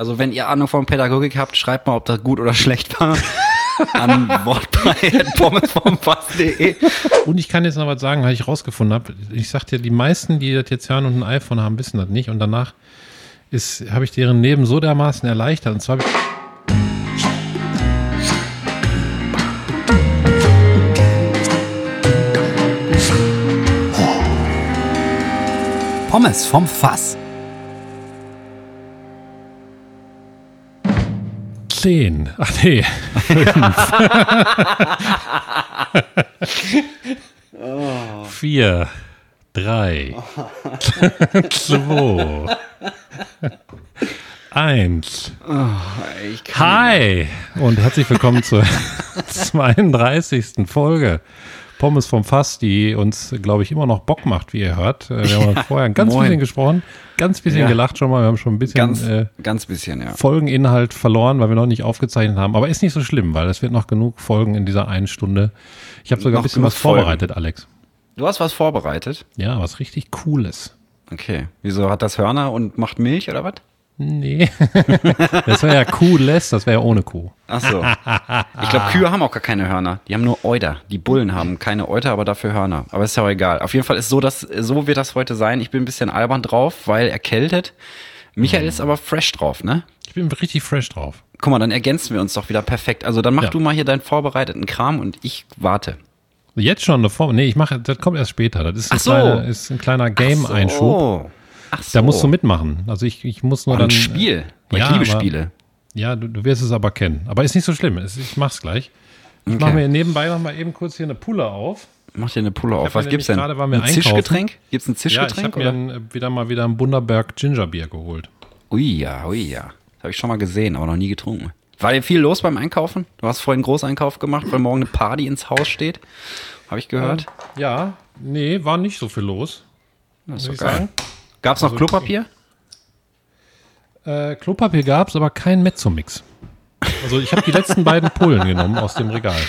Also wenn ihr Ahnung von Pädagogik habt, schreibt mal, ob das gut oder schlecht war. an wortbrei.pommesvomfass.de Und ich kann jetzt noch was sagen, weil ich rausgefunden habe. Ich sagte ja, die meisten, die das jetzt hören und ein iPhone haben, wissen das nicht. Und danach ist, habe ich deren Leben so dermaßen erleichtert. Und zwar habe ich Pommes vom Fass. 10. Ach nee. 5. 4. 3. 2. 1. Ich kann Hi und herzlich willkommen zur 32. Folge Pommes vom Fass, die uns, glaube ich, immer noch Bock macht, wie ihr hört. Äh, Wir haben Ja, vorher ein ganz moin. bisschen gesprochen, ganz bisschen Ja. gelacht schon mal. Wir haben schon ein bisschen ganz, äh, ganz bisschen, ja. Folgeninhalt verloren, weil wir noch nicht aufgezeichnet haben. Aber ist nicht so schlimm, weil es wird noch genug Folgen in dieser einen Stunde. Ich habe sogar Noch ein bisschen was vorbereitet, Alex. Du hast was vorbereitet? Ja, was richtig Cooles. Okay. Wieso hat das Hörner und macht Milch oder was? Nee. das wäre ja Cooles, das wäre ja ohne Kuh. Ach so. Ich glaube, Kühe haben auch gar keine Hörner. Die haben nur Euter. Die Bullen haben keine Euter, aber dafür Hörner. Aber ist ja auch egal. Auf jeden Fall ist so, dass so wird das heute sein. Ich bin ein bisschen albern drauf, weil erkältet. Michael ist aber fresh drauf, ne? Ich bin richtig fresh drauf. Guck mal, dann ergänzen wir uns doch wieder perfekt. Also dann mach Ja. du mal hier deinen vorbereiteten Kram und ich warte. Jetzt schon eine Form. Nee, ich mache, das kommt erst später. Das ist ein, Ach so. kleiner, ist ein kleiner Game-Einschub. Oh. Ach so. Da musst du mitmachen. Also ich, ich muss nur Oh, dann. ein Spiel. Weil Ja, ich liebe aber- Spiele. Ja, du, du wirst es aber kennen. Aber ist nicht so schlimm. Ich mach's gleich. Ich Okay. mache mir nebenbei noch mal eben kurz hier eine Pulle auf. Mach dir eine Pulle auf. Was mir gibt's denn? gerade waren wir ein einkaufen. Zischgetränk? Gibt's ein Ja, ich Zischgetränk? habe mir ein, wieder mal wieder ein Bunderberg Gingerbier geholt. Ui ja, ui ja. Das habe ich schon mal gesehen, aber noch nie getrunken. War dir viel los beim Einkaufen? Du hast vorhin einen Großeinkauf gemacht, weil morgen eine Party ins Haus steht. Habe ich gehört. Ja, nee, war nicht so viel los. das ist ich geil. sagen. Gab's noch Klopapier? Äh, Klopapier gab's, aber kein Mezzomix. Also ich habe die letzten beiden Pullen genommen aus dem Regal.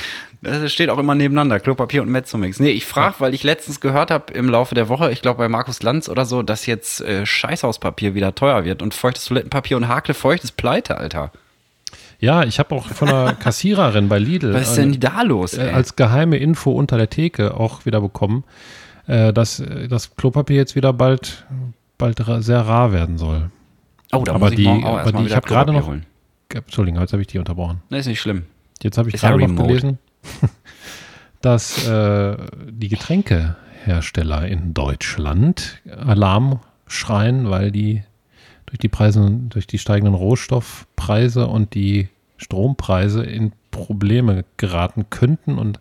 Das steht auch immer nebeneinander, Klopapier und Mezzomix. Nee, ich frage, weil ich letztens gehört habe im Laufe der Woche, ich glaube bei Markus Lanz oder so, dass jetzt äh, Scheißhauspapier wieder teuer wird und feuchtes Toilettenpapier und Hakelfeucht ist pleite, Alter. Ja, ich habe auch von einer Kassiererin bei Lidl Was ist äh, denn da los, äh, ey? als geheime Info unter der Theke auch wieder bekommen, äh, dass äh, das Klopapier jetzt wieder bald, bald sehr rar werden soll. oh, da aber muss ich die- auch aber die- ich wieder hab gerade noch- holen. Entschuldigung, jetzt habe ich die unterbrochen. Nee, ist nicht schlimm. Jetzt habe ich gerade noch remote. gelesen, dass äh, die Getränkehersteller in Deutschland Alarm schreien, weil die durch die Preise, durch die steigenden Rohstoffpreise und die Strompreise in Probleme geraten könnten. Und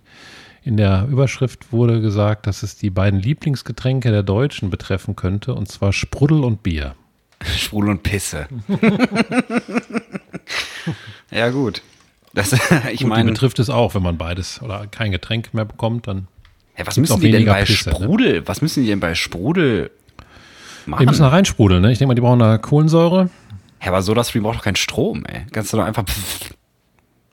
in der Überschrift wurde gesagt, dass es die beiden Lieblingsgetränke der Deutschen betreffen könnte, und zwar Sprudel und Bier. Sprudel und Pisse. ja, gut. Das, ich Gut, die meine, betrifft es auch, wenn man beides oder kein Getränk mehr bekommt, dann ja, was müssen die denn bei Pisse, ne? Sprudel, was müssen die denn bei Sprudel Die machen? müssen da reinsprudeln, ne? Ich denke mal, die brauchen da Kohlensäure. Ja, aber so das braucht doch keinen Strom, ey. Kannst du doch einfach.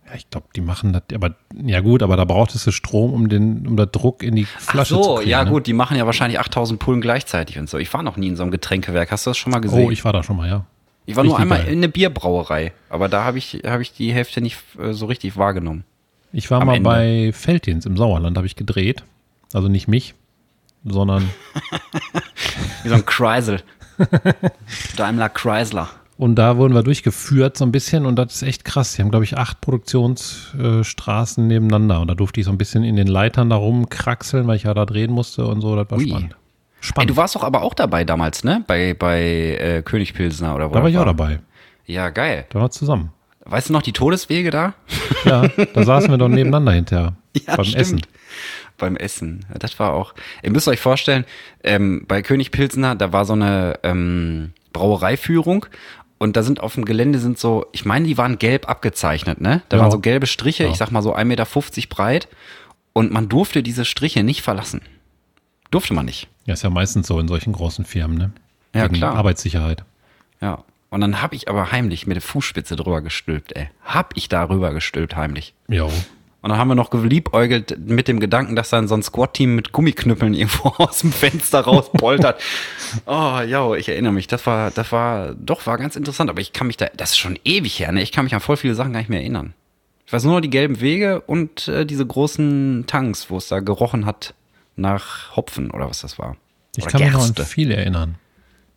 Ja, ich glaube, die machen das, aber ja gut, aber da braucht es Strom, um den, um den Druck in die Ach Flasche zu so, kriegen. ja ne? gut, die machen ja wahrscheinlich 8000 Pullen gleichzeitig und so. Ich war noch nie in so einem Getränkewerk. Hast du das schon mal gesehen? Oh, ich war da schon mal, ja. Ich war nur richtig einmal geil. in eine Bierbrauerei, aber da habe ich, hab ich die Hälfte nicht äh, so richtig wahrgenommen. Ich war Am mal Ende. bei Feldins im Sauerland, habe ich gedreht. Also nicht mich, sondern Wie so ein Chrysler. Daimler Chrysler. Und da wurden wir durchgeführt so ein bisschen und das ist echt krass. Die haben, glaube ich, acht Produktionsstraßen nebeneinander und da durfte ich so ein bisschen in den Leitern da rumkraxeln, weil ich ja da drehen musste und so. Das war Ui. spannend. Ey, Spannend. du warst doch aber auch dabei damals, ne? Bei, bei äh, König Pilsner oder wo da war ich auch dabei. Ja, geil. Da waren wir zusammen. Weißt du noch die Todeswege da? Ja, da saßen wir doch nebeneinander hinterher Ja, beim stimmt. Essen. Beim Essen. Das war auch. Ihr müsst euch vorstellen, ähm, bei König Pilsner, da war so eine ähm, Brauereiführung und da sind auf dem Gelände sind so, ich meine, die waren gelb abgezeichnet, ne? Da Ja. waren so gelbe Striche, Ja. ich sag mal so 1,50 Meter breit und man durfte diese Striche nicht verlassen. Durfte man nicht. Ja, ist ja meistens so in solchen großen Firmen, ne? Ja, Wegen klar. Arbeitssicherheit. Ja. Und dann hab ich aber heimlich mit der Fußspitze drüber gestülpt, ey. Hab ich da rüber gestülpt heimlich. Jo. Und dann haben wir noch geliebäugelt mit dem Gedanken, dass dann so ein Squad-Team mit Gummiknüppeln irgendwo aus dem Fenster rauspoltert. oh, ja, ich erinnere mich. Das war, das war, doch, war ganz interessant. Aber ich kann mich da, das ist schon ewig her, ne? Ich kann mich an voll viele Sachen gar nicht mehr erinnern. Ich weiß nur noch die gelben Wege und äh, diese großen Tanks, wo es da gerochen hat nach Hopfen oder was das war. Ich Oder kann mich noch an Gerste. viel erinnern.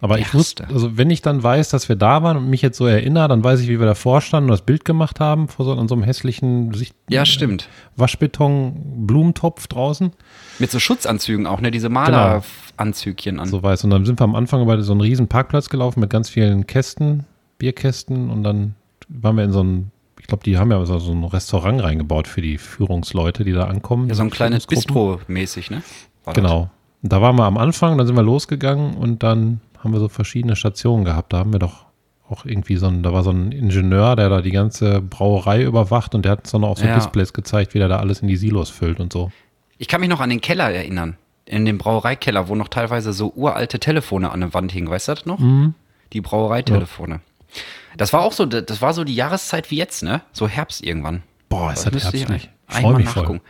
Aber ich wusste, also wenn ich dann weiß, dass wir da waren und mich jetzt so erinnere, dann weiß ich, wie wir davor standen und das Bild gemacht haben, vor so, an so einem hässlichen Sicht Ja, stimmt. Waschbeton-Blumentopf draußen. Mit so Schutzanzügen auch, ne? Diese Maleranzügchen an. So weiß. Und dann sind wir am Anfang über so einen riesen Parkplatz gelaufen mit ganz vielen Kästen, Bierkästen und dann waren wir in so ein, ich glaube, die haben ja so ein Restaurant reingebaut für die Führungsleute, die da ankommen. ja, so ein kleines. Bistro-mäßig, ne? War das. Genau. Und da waren wir am Anfang, dann sind wir losgegangen und dann haben wir so verschiedene Stationen gehabt. Da haben wir doch auch irgendwie so ein, da war so ein Ingenieur, der da die ganze Brauerei überwacht und der hat uns dann auch so Ja. Displays gezeigt, wie der da alles in die Silos füllt und so. Ich kann mich noch an den Keller erinnern. In dem Brauereikeller, wo noch teilweise so uralte Telefone an der Wand hingen. Weißt du das noch? Mhm. Die Brauereitelefone. Das war auch so, das war so die Jahreszeit wie jetzt, ne? So Herbst irgendwann. Boah, ist Das das müsste ich herbstlich. Ich freue mich voll.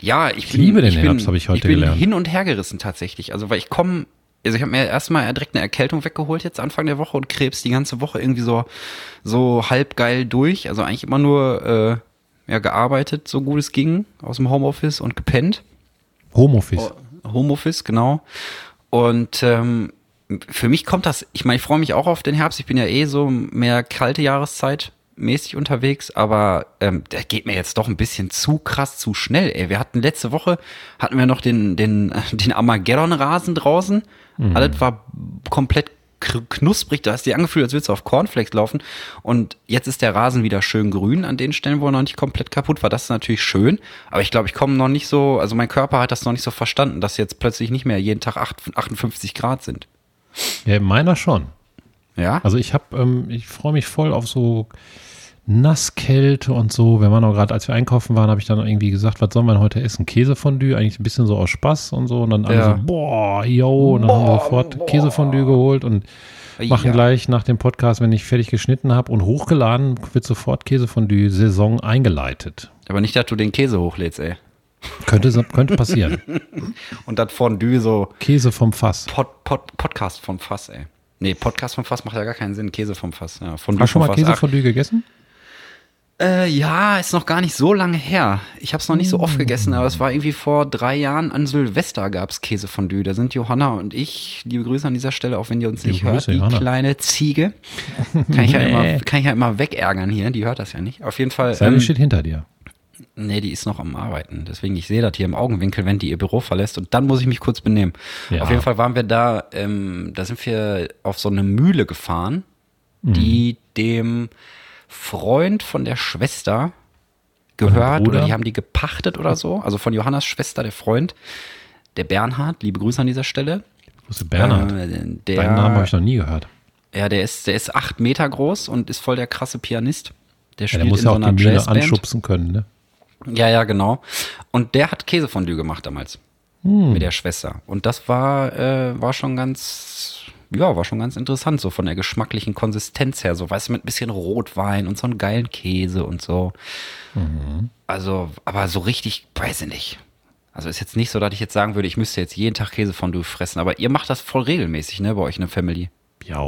Ja, ich, bin, liebe den ich Herbst, habe ich heute ich bin gelernt. hin und her gerissen tatsächlich. Also, weil ich komme, also ich habe mir erstmal direkt eine Erkältung weggeholt jetzt Anfang der Woche und Krebs die ganze Woche irgendwie so, so halb geil durch. Also eigentlich immer nur äh, ja, gearbeitet, so gut es ging, aus dem Homeoffice und gepennt. Homeoffice. Homeoffice, genau. Und ähm, für mich kommt das, ich meine, ich freue mich auch auf den Herbst. Ich bin ja eh so mehr kalte Jahreszeit mäßig unterwegs, aber ähm, der geht mir jetzt doch ein bisschen zu krass, zu schnell. Ey, wir hatten letzte Woche hatten wir noch den den den Armageddon-Rasen draußen. Alles war komplett knusprig. Du hast dir angefühlt, als würdest du auf Cornflakes laufen. Und jetzt ist der Rasen wieder schön grün an den Stellen, wo er noch nicht komplett kaputt war. Das ist natürlich schön. Aber ich glaube, ich komme noch nicht so, also mein Körper hat das noch nicht so verstanden, dass jetzt plötzlich nicht mehr jeden Tag acht- 58 Grad sind. Ja, meiner schon. Ja? Also ich habe, ähm, ich freue mich voll auf so Nasskälte und so. Wir waren auch gerade, als wir einkaufen waren, habe ich dann irgendwie gesagt, was sollen wir heute essen? Käsefondue, eigentlich ein bisschen so aus Spaß und so. Und dann alle Ja. so, boah, yo, und dann haben wir sofort Käsefondue geholt und machen Ja. gleich nach dem Podcast, wenn ich fertig geschnitten habe und hochgeladen, wird sofort Käsefondue-Saison eingeleitet. Aber nicht, dass du den Käse hochlädst, ey. Könnte, könnte passieren. Und das Fondue so Käse vom Fass. Pod, Pod, Podcast vom Fass, ey. Nee, Podcast vom Fass macht ja gar keinen Sinn. Käse vom Fass. Ja, Fondue Hast du schon mal Fass. Ach, Käsefondue gegessen? Äh, ja, ist noch gar nicht so lange her. Ich habe es noch nicht so oft gegessen, aber es war irgendwie vor drei Jahren an Silvester gab's Käsefondue. Da sind Johanna und ich, liebe Grüße an dieser Stelle, auch wenn ihr uns Liebe nicht hört, Grüße, die Johanna. kleine Ziege. Kann ich, ja immer, kann ich ja immer wegärgern hier, die hört das ja nicht. Auf jeden Fall. Sally Ähm, steht hinter dir. Nee, die ist noch am Arbeiten. Deswegen, ich sehe das hier im Augenwinkel, wenn die ihr Büro verlässt und dann muss ich mich kurz benehmen. Ja. Auf jeden Fall waren wir da, ähm, da sind wir auf so eine Mühle gefahren, die dem Freund von der Schwester gehört oder die haben die gepachtet oder so. Also von Johannas Schwester, der Freund, der Bernhard, liebe Grüße an dieser Stelle. Wusste Bernhard. Äh, der, Deinen Namen habe ich noch nie gehört. ja, der ist, der ist acht Meter groß und ist voll der krasse Pianist. Der Ja, spielt der muss in ja so auch einer die Mühle anschubsen können, ne? Ja, ja, genau. Und der hat Käsefondue gemacht damals. Mit der Schwester. Und das war, äh, war schon ganz, ja, war schon ganz interessant, so von der geschmacklichen Konsistenz her. So, weißt du, mit ein bisschen Rotwein und so einen geilen Käse und so. Also, aber so richtig, weiß ich nicht. Also ist jetzt nicht so, dass ich jetzt sagen würde, ich müsste jetzt jeden Tag Käsefondue fressen. Aber ihr macht das voll regelmäßig, ne, bei euch in der Family. Ja,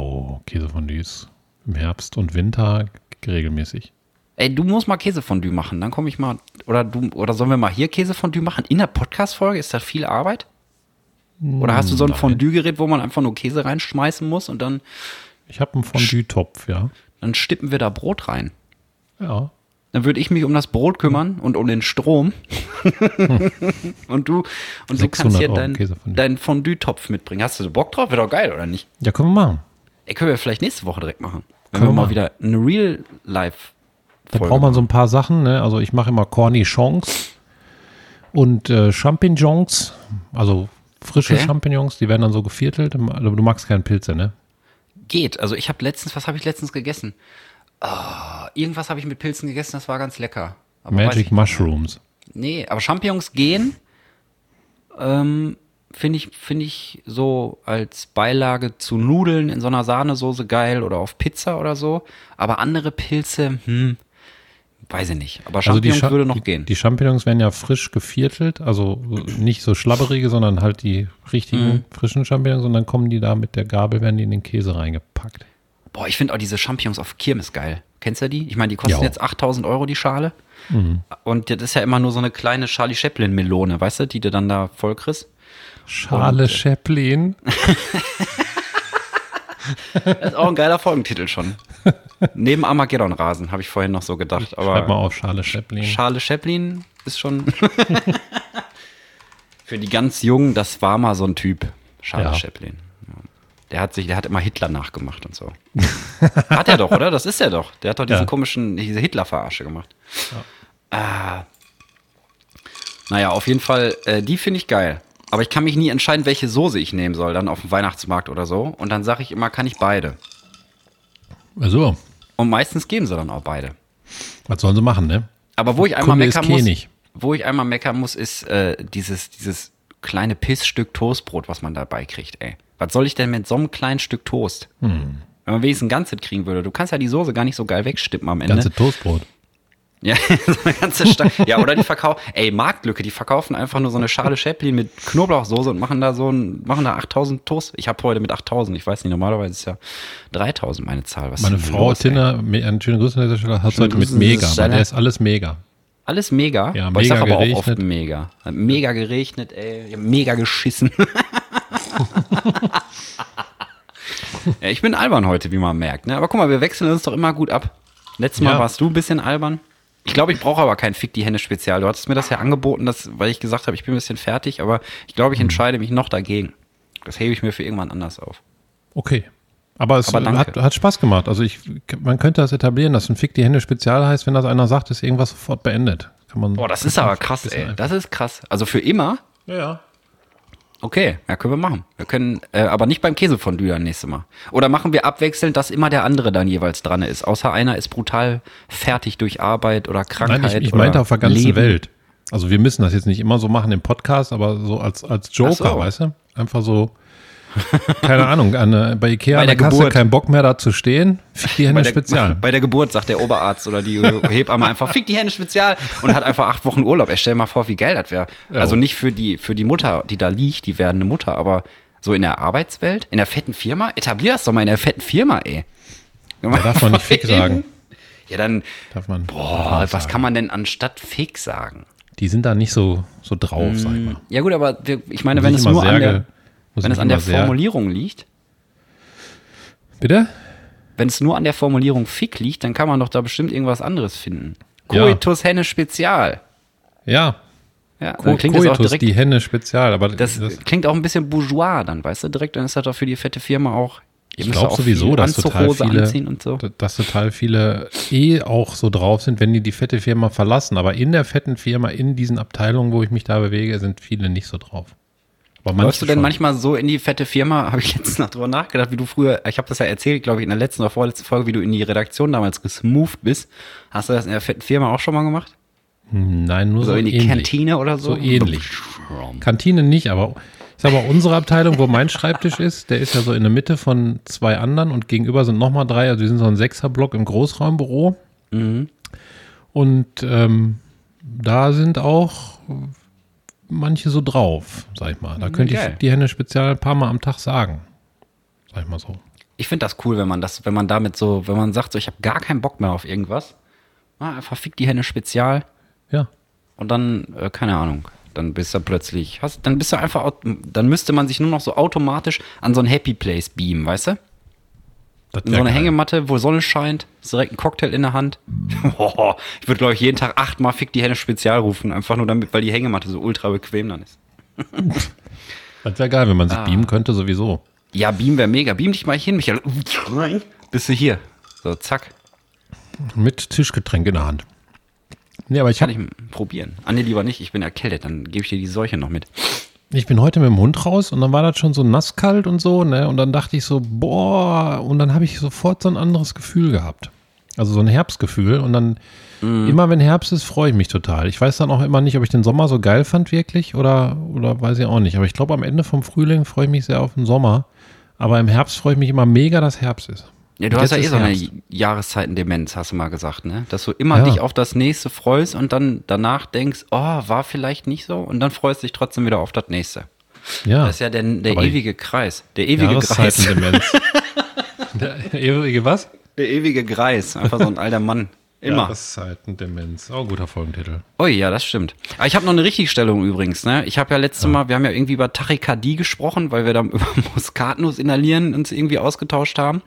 Käsefondue ist im Herbst und Winter regelmäßig. Ey, du musst mal Käsefondue machen, dann komme ich mal, oder du, oder sollen wir mal hier Käsefondue machen? In der Podcast-Folge? Ist das viel Arbeit? Oder hast du so ein. Fondue-Gerät, wo man einfach nur Käse reinschmeißen muss und dann, Ich habe einen Fondue-Topf, ja. dann stippen wir da Brot rein? Ja. Dann würde ich mich um das Brot kümmern und um den Strom. und du, und du 600 kannst hier Euro dein, Käsefondue. deinen Fondue-Topf mitbringen. Hast du so Bock drauf? Wäre doch geil, oder nicht? Ja, können wir machen. Ey, können wir vielleicht nächste Woche direkt machen. Wenn Können wir wir mal machen. wieder eine Real-Life Da braucht man so ein paar Sachen, ne? Also ich mache immer Cornichons und äh, Champignons, also frische Okay. Champignons, die werden dann so geviertelt. Aber du magst keine Pilze, ne? Geht. Also ich habe letztens, was habe ich letztens gegessen? Ah, irgendwas habe ich mit Pilzen gegessen, das war ganz lecker. Aber Magic Mushrooms. Nee, aber Champignons gehen, ähm, finde ich, finde ich so als Beilage zu Nudeln in so einer Sahnesoße geil oder auf Pizza oder so. Aber andere Pilze, hm, Weiß ich nicht. Aber Also die, Champignons würde noch die, gehen. die Champignons werden ja frisch geviertelt, also nicht so schlabberige, sondern halt die richtigen Mhm. frischen Champignons und dann kommen die da mit der Gabel, werden die in den Käse reingepackt. Boah, ich finde auch diese Champignons auf Kirmes geil. Kennst du die? Ich meine, die kosten Ja. jetzt 8000 Euro die Schale. Mhm. Und das ist ja immer nur so eine kleine Charlie Chaplin Melone, weißt du, die du dann da voll kriegst. Schale Und, äh, Chaplin. Das ist auch ein geiler Folgentitel schon. Neben Armageddon-Rasen, habe ich vorhin noch so gedacht. Schreib mal Aber auf Schale Chaplin. Charlie Chaplin ist schon. Für die ganz Jungen, das war mal so ein Typ. Charlie Ja. Chaplin. Ja. Der hat sich, der hat immer Hitler nachgemacht und so. hat er doch, oder? Das ist er doch. Der hat doch diesen Ja. komischen, diese Hitler-Verarsche gemacht. Ah. Naja, auf jeden Fall, äh, die finde ich geil. Aber ich kann mich nie entscheiden, welche Soße ich nehmen soll, dann auf dem Weihnachtsmarkt oder so. Und dann sage ich immer, kann ich beide. Also, Und meistens geben sie dann auch beide. was sollen sie machen, ne? Aber wo ich einmal Kunde meckern muss, König. wo ich einmal meckern muss, ist äh, dieses, dieses kleine Pissstück Toastbrot, was man dabei kriegt, ey. Was soll ich denn mit so einem kleinen Stück Toast? Hm. Wenn man wenigstens ein ganzes kriegen würde. Du kannst ja die Soße gar nicht so geil wegstippen am Ende. Ganze Toastbrot. Ja, so eine ganze Stange. Ja, oder die verkaufen, ey, Marktlücke, die verkaufen einfach nur so eine Schale Chaplin mit Knoblauchsoße und machen da so ein, machen da 8000 Toast. Ich habe heute mit 8000, ich weiß nicht, normalerweise ist ja 3000 meine Zahl. Was Meine Frau los, ey? Tina, me- einen schönen Grüß an dieser Stelle, hat heute mit Grüße Mega, Stelle. der ist alles Mega. Alles mega. Ja, aber ich sag mega aber auch geregnet. oft mega. Mega geregnet, ey. Mega geschissen. ja, ich bin albern heute, wie man merkt. Ne? Aber guck mal, wir wechseln uns doch immer gut ab. Letztes Mal Ja. warst du ein bisschen albern. Ich glaube, ich brauche aber kein Fick die Hände Spezial. Du hattest mir das ja angeboten, dass, weil ich gesagt habe, ich bin ein bisschen fertig, aber ich glaube, Hm. ich entscheide mich noch dagegen. Das hebe ich mir für irgendwann anders auf. Okay. Aber es Aber hat, hat Spaß gemacht. Also ich, man könnte das etablieren, dass ein Fick die Hände Spezial heißt, wenn das einer sagt, ist irgendwas sofort beendet. Kann man, Boah, das ist aber krass, ey. Das ist krass. Also für immer Ja, ja. Okay, ja, können wir machen. Wir können, äh, aber nicht beim Käsefondue dann nächstes Mal. Oder machen wir abwechselnd, dass immer der andere dann jeweils dran ist. Außer einer ist brutal fertig durch Arbeit oder Krankheit. Nein, ich, ich meinte auf der ganzen Leben. Welt. Also wir müssen das jetzt nicht immer so machen im Podcast, aber so als, als Joker, so. weißt du? Einfach so, keine Ahnung, an, der- bei Ikea Bei an der der Kasse Geburt. keinen Bock mehr da zu stehen. Fick die Hände Bei der, Spezial. bei der Geburt sagt der Oberarzt oder die Hebamme einfach, fick die Hände spezial und hat einfach acht Wochen Urlaub. Ey, stell mal vor, wie geil das wäre. Ja. Also nicht für die, für die Mutter, die da liegt, die werdende Mutter, aber so in der Arbeitswelt, in der fetten Firma, etablier das doch mal in der fetten Firma, ey. Da darf man nicht Fick sagen. Ja, dann, Darf man. boah, was kann man denn anstatt Fick sagen? Die sind da nicht so, so drauf, sag ich mal. Ja gut, aber ich meine, wenn es nur an der, muss wenn es an der sehr- Formulierung liegt, Bitte? wenn es nur an der Formulierung Fick liegt, dann kann man doch da bestimmt irgendwas anderes finden. Ja. Coitus Henne Spezial. Ja, Ja, Co dann klingt das auch Coitus, direkt, die Hände Spezial. Aber das, das, klingt auch ein bisschen bourgeois dann, weißt du, direkt, dann ist das doch für die fette Firma auch. ich glaube sowieso, dass total viele, anziehen und so. dass total viele eh auch so drauf sind, wenn die die fette Firma verlassen. Aber in der fetten Firma, in diesen Abteilungen, wo ich mich da bewege, sind viele nicht so drauf. Läufst du denn schon. manchmal so in die fette Firma? Habe ich letztens noch drüber nachgedacht, wie du früher, ich habe das ja erzählt, glaube ich, in der letzten oder vorletzten Folge, wie du in die Redaktion damals gesmoved bist. Hast du das in der fetten Firma auch schon mal gemacht? Nein, nur So, so, in die ähnlich. Kantine oder so? So ähnlich. Kantine nicht, aber ich sag mal, unsere Abteilung, wo mein Schreibtisch ist, der ist ja so in der Mitte von zwei anderen und gegenüber sind nochmal drei, also wir sind so ein Sechserblock im Großraumbüro. Mhm. Und ähm, da sind auch manche so drauf, sag ich mal. Da könnte geil. ich die Hände spezial ein paar Mal am Tag sagen. Sag ich mal so. Ich finde das cool, wenn man das, wenn man damit so, wenn man sagt, so, ich habe gar keinen Bock mehr auf irgendwas. Ah, einfach fick die Hände spezial Ja. und dann, äh, keine Ahnung, dann bist du plötzlich, hast, dann bist du einfach, dann müsste man sich nur noch so automatisch an so ein Happy Place beamen, weißt du? Das In so eine geil. Hängematte, wo Sonne scheint, ist direkt ein Cocktail in der Hand. Boah, ich würde, glaube ich, jeden Tag achtmal Fick die Hände spezial rufen, einfach nur damit, weil die Hängematte so ultra bequem dann ist. Das wäre geil, wenn man sich Ah. beamen könnte, sowieso. Ja, Beam wäre mega. Beam dich mal hin, Michael. Bist du hier? So, zack. Mit Tischgetränk in der Hand. Nee, aber ich Kann ich probieren. Ah, nee, lieber nicht. Ich bin erkältet. Dann gebe ich dir die Seuche noch mit. Ich bin heute mit dem Hund raus und dann war das schon so nasskalt und so, ne? Und dann dachte ich so, boah, und dann habe ich sofort so ein anderes Gefühl gehabt. Also so ein Herbstgefühl. Und dann, immer wenn Herbst ist, freue ich mich total. Ich weiß dann auch immer nicht, ob ich den Sommer so geil fand wirklich oder, oder weiß ich auch nicht. Aber ich glaube, am Ende vom Frühling freue ich mich sehr auf den Sommer. Aber im Herbst freue ich mich immer mega, dass Herbst ist. Ja, du hast ja eh so eine Herbst. Jahreszeitendemenz, hast du mal gesagt, ne? Dass du immer Ja. dich auf das nächste freust und dann danach denkst, oh, war vielleicht nicht so und dann freust dich trotzdem wieder auf das nächste. Ja, Das ist ja der, der Aber ewige Kreis. Der ewige Kreis. Jahreszeitendemenz. Der ewige was? Der ewige Kreis. Einfach so ein alter Mann. Immer. Jahreszeitendemenz. Oh, guter Folgentitel. Oh ja, das stimmt. Aber ich habe noch eine Richtigstellung übrigens. Ne? Ich habe ja letztes Mal, wir haben ja irgendwie über Tachykardie gesprochen, weil wir da über Muskatnuss inhalieren uns irgendwie ausgetauscht haben.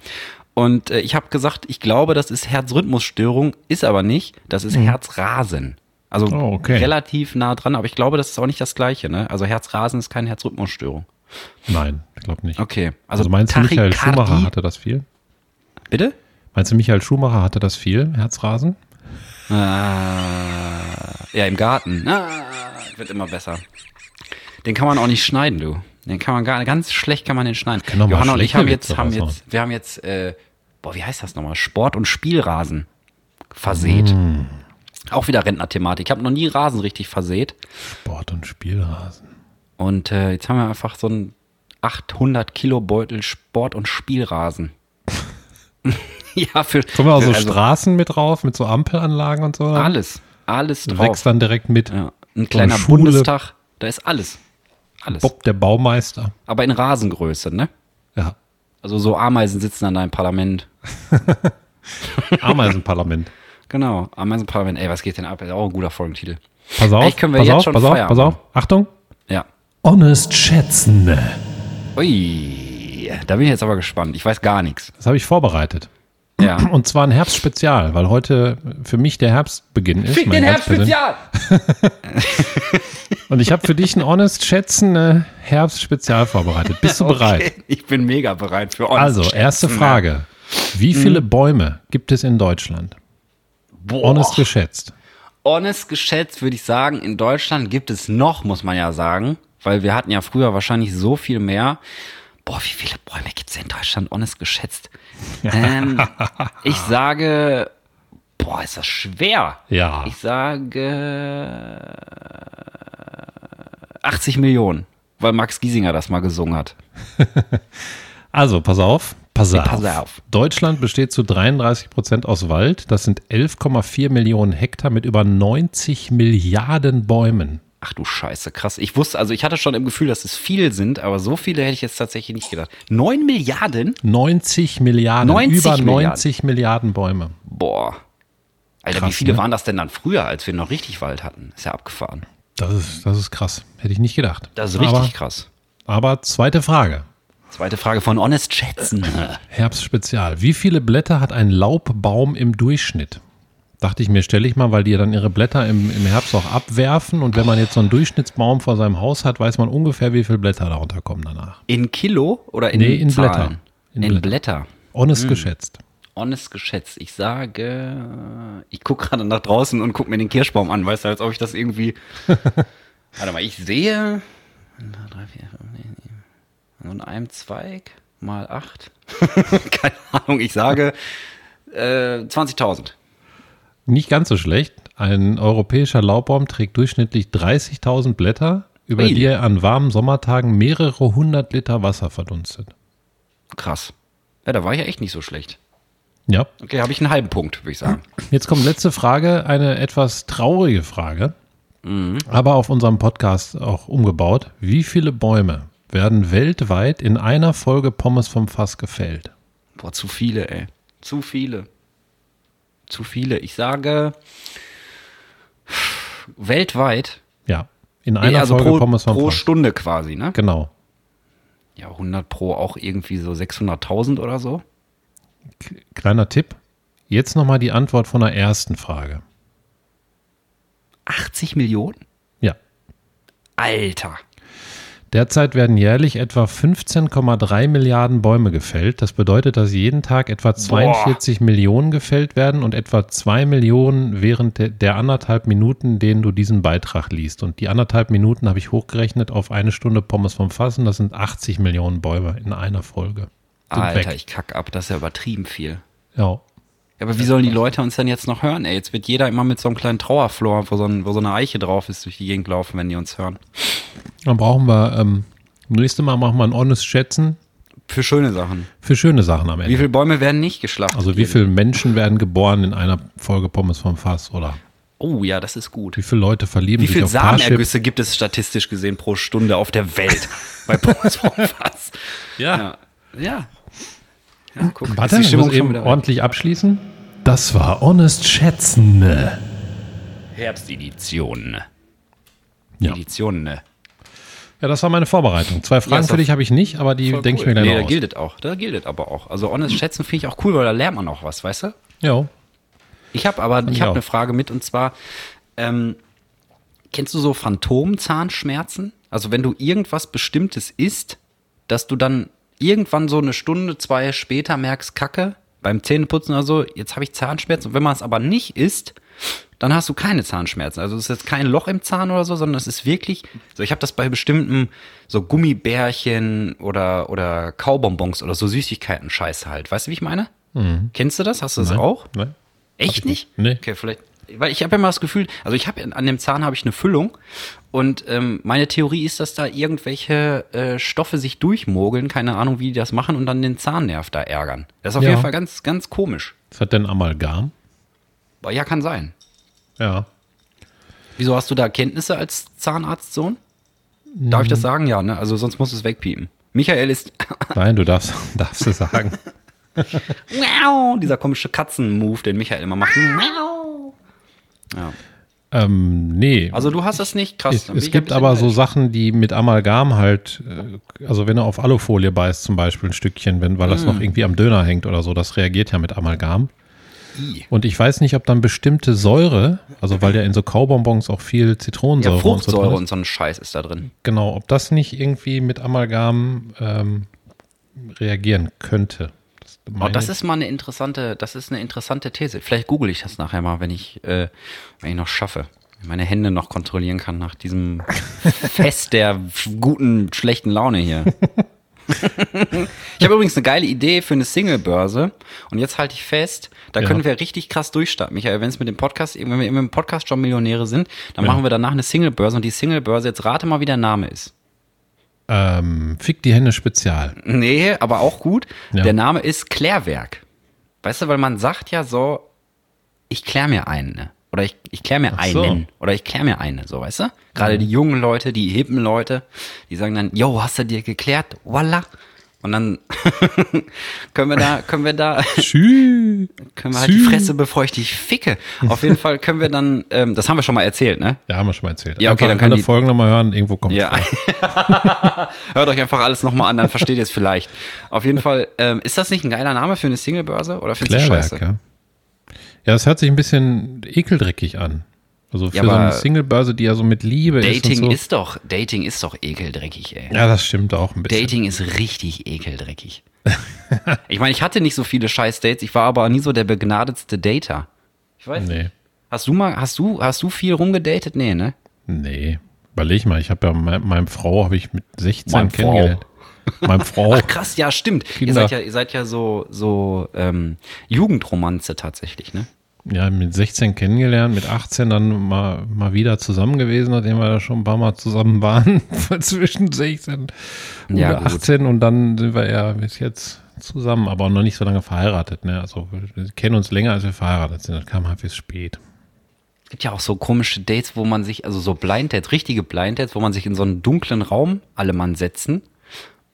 Und äh, ich habe gesagt, ich glaube, das ist Herzrhythmusstörung, ist aber nicht. Das ist Herzrasen. Also Oh, okay. relativ nah dran, aber ich glaube, das ist auch nicht das Gleiche. Ne? Also Herzrasen ist keine Herzrhythmusstörung. Nein, ich glaube nicht. Okay. Also, Also meinst du, Michael Schumacher hatte das viel? Bitte? Meinst du, Michael Schumacher hatte das viel, Herzrasen? Ah, ja, im Garten. Ah, wird immer besser. Den kann man auch nicht schneiden, du. Den kann man gar ganz schlecht kann man den schneiden. Johanna und ich haben jetzt, haben jetzt, wir haben jetzt, äh, boah, wie heißt das nochmal? Sport- und Spielrasen versät. Mm. Auch wieder Rentnerthematik. Ich habe noch nie Rasen richtig versät. Sport- und Spielrasen. Und äh, jetzt haben wir einfach so einen 800 Kilo Beutel Sport- und Spielrasen. ja, für Kommen wir auch so also Straßen mit drauf, mit so Ampelanlagen und so? alles, alles Du drauf. wächst dann direkt mit. Ja, ein kleiner Schule. Bundestag, da ist alles. Alles. Bob, der Baumeister. Aber in Rasengröße, ne? Ja. Also so Ameisen sitzen an deinem Parlament. Ameisenparlament. Genau, Ameisenparlament. Ey, was geht denn ab? Ist auch ein guter Folgentitel. Pass auf, Eigentlich können wir pass jetzt auf, schon pass auf, pass auf. Achtung. Ja. Honest schätzen. Ui, da bin ich jetzt aber gespannt. Ich weiß gar nichts. Das habe ich vorbereitet. Ja. Und zwar ein Herbstspezial, weil heute für mich der Herbstbeginn ist. mein Herbstbeginn. Und ich habe für dich ein Honest Schätzen äh, Herbstspezial vorbereitet. Bist du bereit? Okay, ich bin mega bereit für uns. Also, erste Frage. Wie Hm. viele Bäume gibt es in Deutschland? Boah. Honest geschätzt. honest geschätzt würde ich sagen, in Deutschland gibt es noch, muss man ja sagen, weil wir hatten ja früher wahrscheinlich so viel mehr. Boah, wie viele Bäume gibt es in Deutschland, honest geschätzt? ähm, ich sage, boah, ist das schwer. Ja. Ich sage 80 Millionen, weil Max Giesinger das mal gesungen hat. Also, pass auf. Pass auf. pass auf. Deutschland besteht zu 33 Prozent aus Wald. Das sind 11,4 Millionen Hektar mit über 90 Milliarden Bäumen. Ach du Scheiße, krass. Ich wusste, also ich hatte schon im Gefühl, dass es viel sind, aber so viele hätte ich jetzt tatsächlich nicht gedacht. 9 Milliarden? 90 Milliarden. 90 über Milliarden. 90 Milliarden Bäume. Boah. Alter, wie Krass, viele ne? waren das denn dann früher, als wir noch richtig Wald hatten? Ist ja abgefahren. Das ist, das ist krass. Hätte ich nicht gedacht. Das ist richtig aber, krass. Aber zweite Frage. Zweite Frage von Honest Schätzen. Herbstspezial. Wie viele Blätter hat ein Laubbaum im Durchschnitt? Dachte ich mir, stelle ich mal, weil die ja dann ihre Blätter im, im Herbst auch abwerfen. Und wenn man jetzt so einen Durchschnittsbaum vor seinem Haus hat, weiß man ungefähr, wie viele Blätter darunter kommen danach. In Kilo oder in, Nee, in Zahlen? Blätter. In, In Blätter. Honest geschätzt. Honest geschätzt. Ich sage, ich gucke gerade nach draußen und gucke mir den Kirschbaum an, weißt du, als ob ich das irgendwie. Warte mal, ich sehe. Drei, vier, fünf, in einem Zweig mal acht. Keine Ahnung, ich sage äh, 20.000. Nicht ganz so schlecht. Ein europäischer Laubbaum trägt durchschnittlich 30.000 Blätter, über Ui. die er an warmen Sommertagen mehrere hundert Liter Wasser verdunstet. Krass. Ja, da war ich ja echt nicht so schlecht. Ja. Okay, habe ich einen halben Punkt, würde ich sagen. Jetzt kommt letzte Frage, eine etwas traurige Frage, Mhm. aber auf unserem Podcast auch umgebaut. Wie viele Bäume werden weltweit in einer Folge Pommes vom Fass gefällt? Boah, zu viele, ey. Zu viele. Zu viele. Ich sage weltweit. Ja, in einer also Folge pro, Pommes vom pro Fass. Stunde quasi, ne? Genau. Ja, 100 pro auch irgendwie so 600.000 oder so. Kleiner Tipp. Jetzt nochmal die Antwort von der ersten Frage. 80 Millionen? Ja. Alter. Derzeit werden jährlich etwa 15,3 Milliarden Bäume gefällt. Das bedeutet, dass jeden Tag etwa 42 Millionen gefällt werden und etwa 2 Millionen während der, der anderthalb Minuten, denen du diesen Beitrag liest. Und die anderthalb Minuten habe ich hochgerechnet auf eine Stunde Pommes vom Fassen. Das sind 80 Millionen Bäume in einer Folge. Sind Alter, weg. ich kack ab. Das ist ja übertrieben viel. Ja. Ja, aber wie sollen die Leute uns denn jetzt noch hören? Ey, jetzt wird jeder immer mit so einem kleinen Trauerflor, wo so, ein, wo so eine Eiche drauf ist, durch die Gegend laufen, wenn die uns hören. Dann brauchen wir, ähm, nächstes Mal machen wir ein Honest Schätzen. Für schöne Sachen. Für schöne Sachen am Wie Ende. viele Bäume werden nicht geschlachtet? Also wie viele Menschen werden geboren in einer Folge Pommes vom Fass oder Oh ja, das ist gut. wie viele Leute verlieben Wie sich viele auf Parship? Samenergüsse gibt es statistisch gesehen pro Stunde auf der Welt bei Pommes vom Fass? Ja. Ja. Ja, guck. Warte, ich muss eben ordentlich abschließen. Das war Honest Schätzen. Herbstedition. Ja. Edition, ne? ja, das war meine Vorbereitung. Zwei Fragen ist für dich habe ich nicht, aber die denke ich cool. mir gleich Nee, noch da aus. gilt es auch. Da gilt es aber auch. Also honest schätzen finde ich auch cool, weil da lernt man auch was, weißt du? Ja. Ich habe aber ich ich habe eine Frage mit und zwar ähm, kennst du so Phantomzahnschmerzen? Also wenn du irgendwas Bestimmtes isst, dass du dann irgendwann so eine Stunde, zwei später merkst, Kacke, beim Zähneputzen oder so, jetzt habe ich Zahnschmerzen. Und wenn man es aber nicht isst, dann hast du keine Zahnschmerzen. Also es ist jetzt kein Loch im Zahn oder so, sondern es ist wirklich, so ich habe das bei bestimmten so Gummibärchen oder oder Kaubonbons oder so Süßigkeiten Scheiße halt. Weißt du, wie ich meine? Kennst du das? Hast du das Nein. auch? Nein. Echt nicht? Nee. Okay, vielleicht. Weil ich habe immer das Gefühl, also ich habe an dem Zahn habe ich eine Füllung und ähm, meine Theorie ist, dass da irgendwelche äh, Stoffe sich durchmogeln, keine Ahnung, wie die das machen und dann den Zahnnerv da ärgern. Das ist auf Ja. jeden Fall ganz, ganz komisch. Was hat denn Amalgam? Ja, kann sein. Ja. Wieso hast du da Kenntnisse als Zahnarztsohn? Darf ich das sagen? Ja, ne? Also sonst muss es wegpiepen. Michael ist Nein, du darfst, darfst du sagen. Miau, dieser komische Katzen-Move, den Michael immer macht. Miau. Ja. Ähm, nee. Also du hast das nicht krass. es, es ich ein gibt aber so. Sachen, die mit Amalgam halt, äh, also wenn du auf Alufolie beißt zum Beispiel ein Stückchen, wenn, weil das Mm. noch irgendwie am Döner hängt oder so, das reagiert ja mit Amalgam. I. Und ich weiß nicht, ob dann bestimmte Säure, also weil ja in so Kaubonbons auch viel Ja, Zitronensäure und so Fruchtsäure und ist, so ein Scheiß ist da drin. genau, ob das nicht irgendwie mit Amalgam ähm, reagieren könnte. Das, Oh, das ist mal eine interessante, das ist eine interessante These. Vielleicht google ich das nachher mal, wenn ich, äh, wenn ich noch schaffe. Meine Hände noch kontrollieren kann nach diesem Fest der guten, schlechten Laune hier. ich habe übrigens eine geile Idee für eine Single-Börse. Und jetzt halte ich fest, da Ja. können wir richtig krass durchstarten. Michael, wenn es mit dem Podcast, wenn wir im Podcast schon Millionäre sind, dann machen wir danach eine Single-Börse. Und die Single-Börse, jetzt rate mal, wie der Name ist. Ähm, Fick die Hände Spezial. Nee, aber auch gut. Ja. Der Name ist Klärwerk. Weißt du, weil man sagt ja so, ich klär mir einen. ne? Oder ich, ich klär mir Ach so. einen. Oder ich klär mir eine, so, weißt du? Gerade die jungen Leute, die hippen Leute, die sagen dann, yo, hast du dir geklärt? Voila. Und dann können wir da, können wir da, können wir halt die Fresse, bevor ich dich ficke. Auf jeden Fall können wir dann, ähm, das haben wir schon mal erzählt, ne? Ja, haben wir schon mal erzählt. Ja, okay, Einfach dann können alle die- Folgen nochmal hören, irgendwo kommt Ja. Hört euch einfach alles nochmal an, dann versteht ihr es vielleicht. Auf jeden Fall, ähm, ist das nicht ein geiler Name für eine Singlebörse oder findest du scheiße? ja. Ja, das hört sich ein bisschen ekeldreckig an. Also für Ja, so eine Singlebörse, die ja so mit Liebe Dating ist und so. ist doch, Dating ist doch ekeldreckig, ey. ja, das stimmt auch ein bisschen. Dating ist richtig ekeldreckig. ich meine, ich hatte nicht so viele Scheiß-Dates, ich war aber nie so der begnadetste Dater. Ich weiß nicht. Nee, Hast du mal, hast du, hast du viel rumgedatet? Nee, ne? nee. Überleg mal, ich habe ja meine, meine Frau habe ich mit 16 Meine Frau. kennengelernt. Meine Frau. Ach krass, ja, stimmt. Ihr seid ja, ihr seid ja so, so ähm, Jugendromanze tatsächlich, ne? Ja, mit 16 kennengelernt, mit 18 dann mal, mal wieder zusammen gewesen, nachdem wir da schon ein paar Mal zusammen waren, zwischen 16 und Ja, gut. 18 und dann sind wir ja bis jetzt zusammen, aber noch nicht so lange verheiratet. Ne? Also wir kennen uns länger, als wir verheiratet sind. Das kam halt bis spät. gibt ja auch so komische Dates, wo man sich, also so Blind Dates, richtige Blind Dates, wo man sich in so einen dunklen Raum alle Mann setzen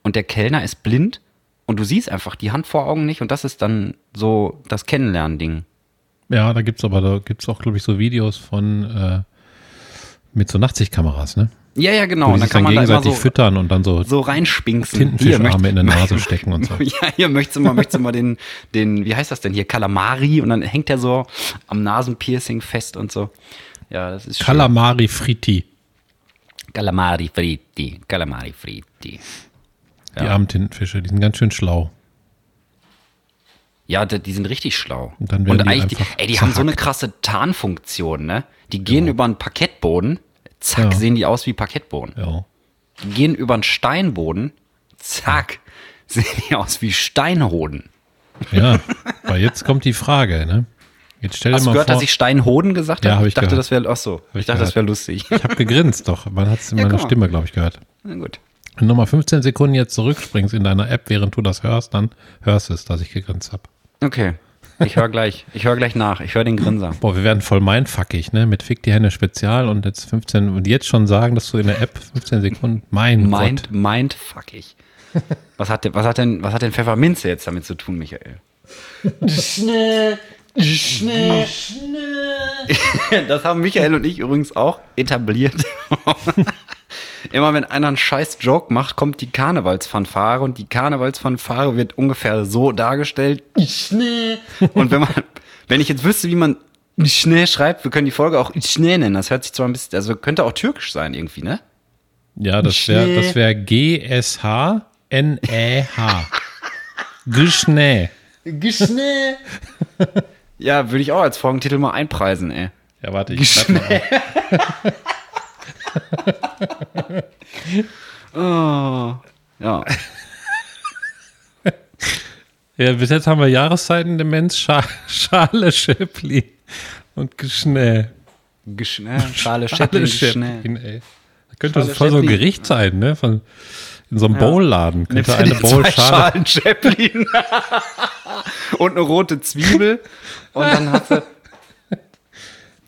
und der Kellner ist blind und du siehst einfach die Hand vor Augen nicht und das ist dann so das Kennenlernen-Ding. Ja, da gibt's aber, da gibt's auch, glaube ich, so Videos von äh, mit so Nachtsichtkameras, ne? Ja, ja, genau. Und dann kann dann man da gegenseitig so, füttern und dann so, so reinspinksen. Hier, Tintenfischarme möcht- in der Nase stecken und so. Ja, hier möchtest du mal, möchtest du mal den, den, wie heißt das denn hier, Kalamari und dann hängt er so am Nasenpiercing fest und so. Ja, das ist schön. Calamari Fritti, Calamari fritti, Calamari fritti. die armen Tintenfische, die sind ganz schön schlau. Ja, die, sind richtig schlau. Und dann werden die eigentlich, die, ey, die haben so eine krasse Tarnfunktion, ne? Die gehen über einen Parkettboden, zack, Ja. sehen die aus wie Parkettboden. Ja. Die gehen über einen Steinboden, zack, sehen die aus wie Steinhoden. Ja, weil jetzt kommt die Frage, ne? Jetzt stell dir Hast du mal gehört, vor, dass ich Steinhoden gesagt Ja, habe? hab ich ich dachte, gehört. das wäre, ach so, ich, ich dachte, das gehört. wäre lustig. ich habe gegrinst doch. Man hat es in Ja, meiner. Stimme, glaube ich, gehört. Na gut. Wenn du nochmal 15 Sekunden jetzt zurückspringst in deiner App, während du das hörst, dann hörst du es, dass ich gegrinst habe. Okay. Ich höre gleich. Ich höre gleich nach. Ich höre den Grinser. Boah, wir werden voll mindfuckig, ne? Mit Fick die Hände Spezial und jetzt 15 und jetzt schon sagen, dass du in der App 15 Sekunden, mein Mind, Gott. mindfuckig. Was hat, denn- was, hat denn, was hat denn Pfefferminze jetzt damit zu tun, Michael? Das haben Michael und ich übrigens auch etabliert. Immer wenn einer einen scheiß Joke macht, kommt die Karnevalsfanfare und die Karnevalsfanfare wird ungefähr so dargestellt. Und wenn man, wenn ich jetzt wüsste, wie man schnell schreibt, wir können die Folge auch schnell nennen. Das hört sich zwar ein bisschen, also könnte auch türkisch sein irgendwie, ne? Ja, das wäre das wär G-S-H-N-E-H. Geschnä. Ja, würde ich auch als Folgentitel mal einpreisen, ey. Ja, warte, ich schreib mal. Oh. Ja. Ja, bis jetzt haben wir Jahreszeitendemenz, Scha Schale Schäppli und Geschnä. Geschnell, Schale Schäppchen, Geschnell. ey. Das könnte Schale voll so ein. Gericht sein, ne? Von, in so einem Bowlladen. Könnte eine Zwei Bowl Schale. Schalen Chaplin und eine rote Zwiebel und dann hast du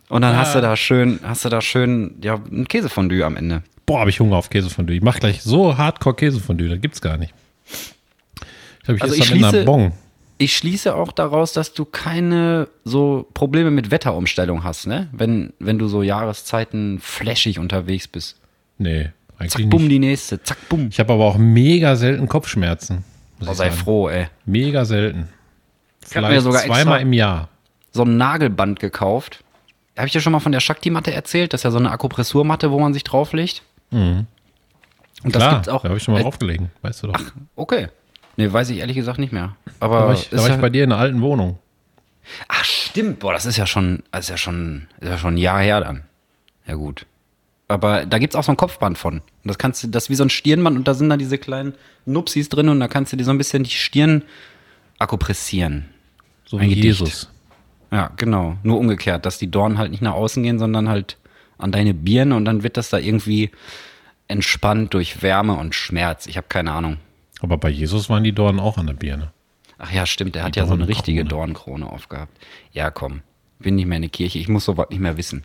und dann hast du da schön, hast du da schön, ja, ein Käsefondue am Ende. Boah, habe ich Hunger auf Käsefondue. Ich mach gleich so Hardcore Käsefondue, das gibt's gar nicht. Ich glaube, ich Also esse ich dann in einer schließe- Bon. Ich schließe auch daraus, dass du keine so Probleme mit Wetterumstellung hast, ne? Wenn, wenn du so Jahreszeiten flashig unterwegs bist. Nee, eigentlich Zack, bumm, die nächste, zack, bumm. Ich habe aber auch mega selten Kopfschmerzen. Oh, ich sei sagen. froh, ey. Mega selten. hab mir Vielleicht sogar zweimal extra- im Jahr. so ein Nagelband gekauft. Habe ich dir schon mal von der Shakti-Matte erzählt? Das ist ja so eine Akupressurmatte, wo man sich drauflegt. Und das Klar, gibt's auch. da habe ich schon mal äh, draufgelegen, weißt du doch. Okay. Nee, weiß ich ehrlich gesagt nicht mehr. Aber da war ich, da war ja, ich bei dir in einer alten Wohnung. Ach, stimmt. Boah, das ist ja schon, das ist ja schon, ist ja schon ein Jahr her dann. Ja, gut. Aber da gibt's auch so ein Kopfband von. Und das kannst du, das ist wie so ein Stirnband und da sind dann diese kleinen Nupsis drin und da kannst du dir so ein bisschen die Stirn akupressieren. So wie Gedicht. Jesus. Ja, genau. Nur umgekehrt, dass die Dornen halt nicht nach außen gehen, sondern halt an deine Birne und dann wird das da irgendwie entspannt durch Wärme und Schmerz. Ich habe keine Ahnung. Aber bei Jesus waren die Dornen auch an der Birne. Ach ja, stimmt, der hat ja so eine richtige Dornkrone aufgehabt. Ja, komm. Bin nicht mehr in der Kirche, ich muss sowas nicht mehr wissen.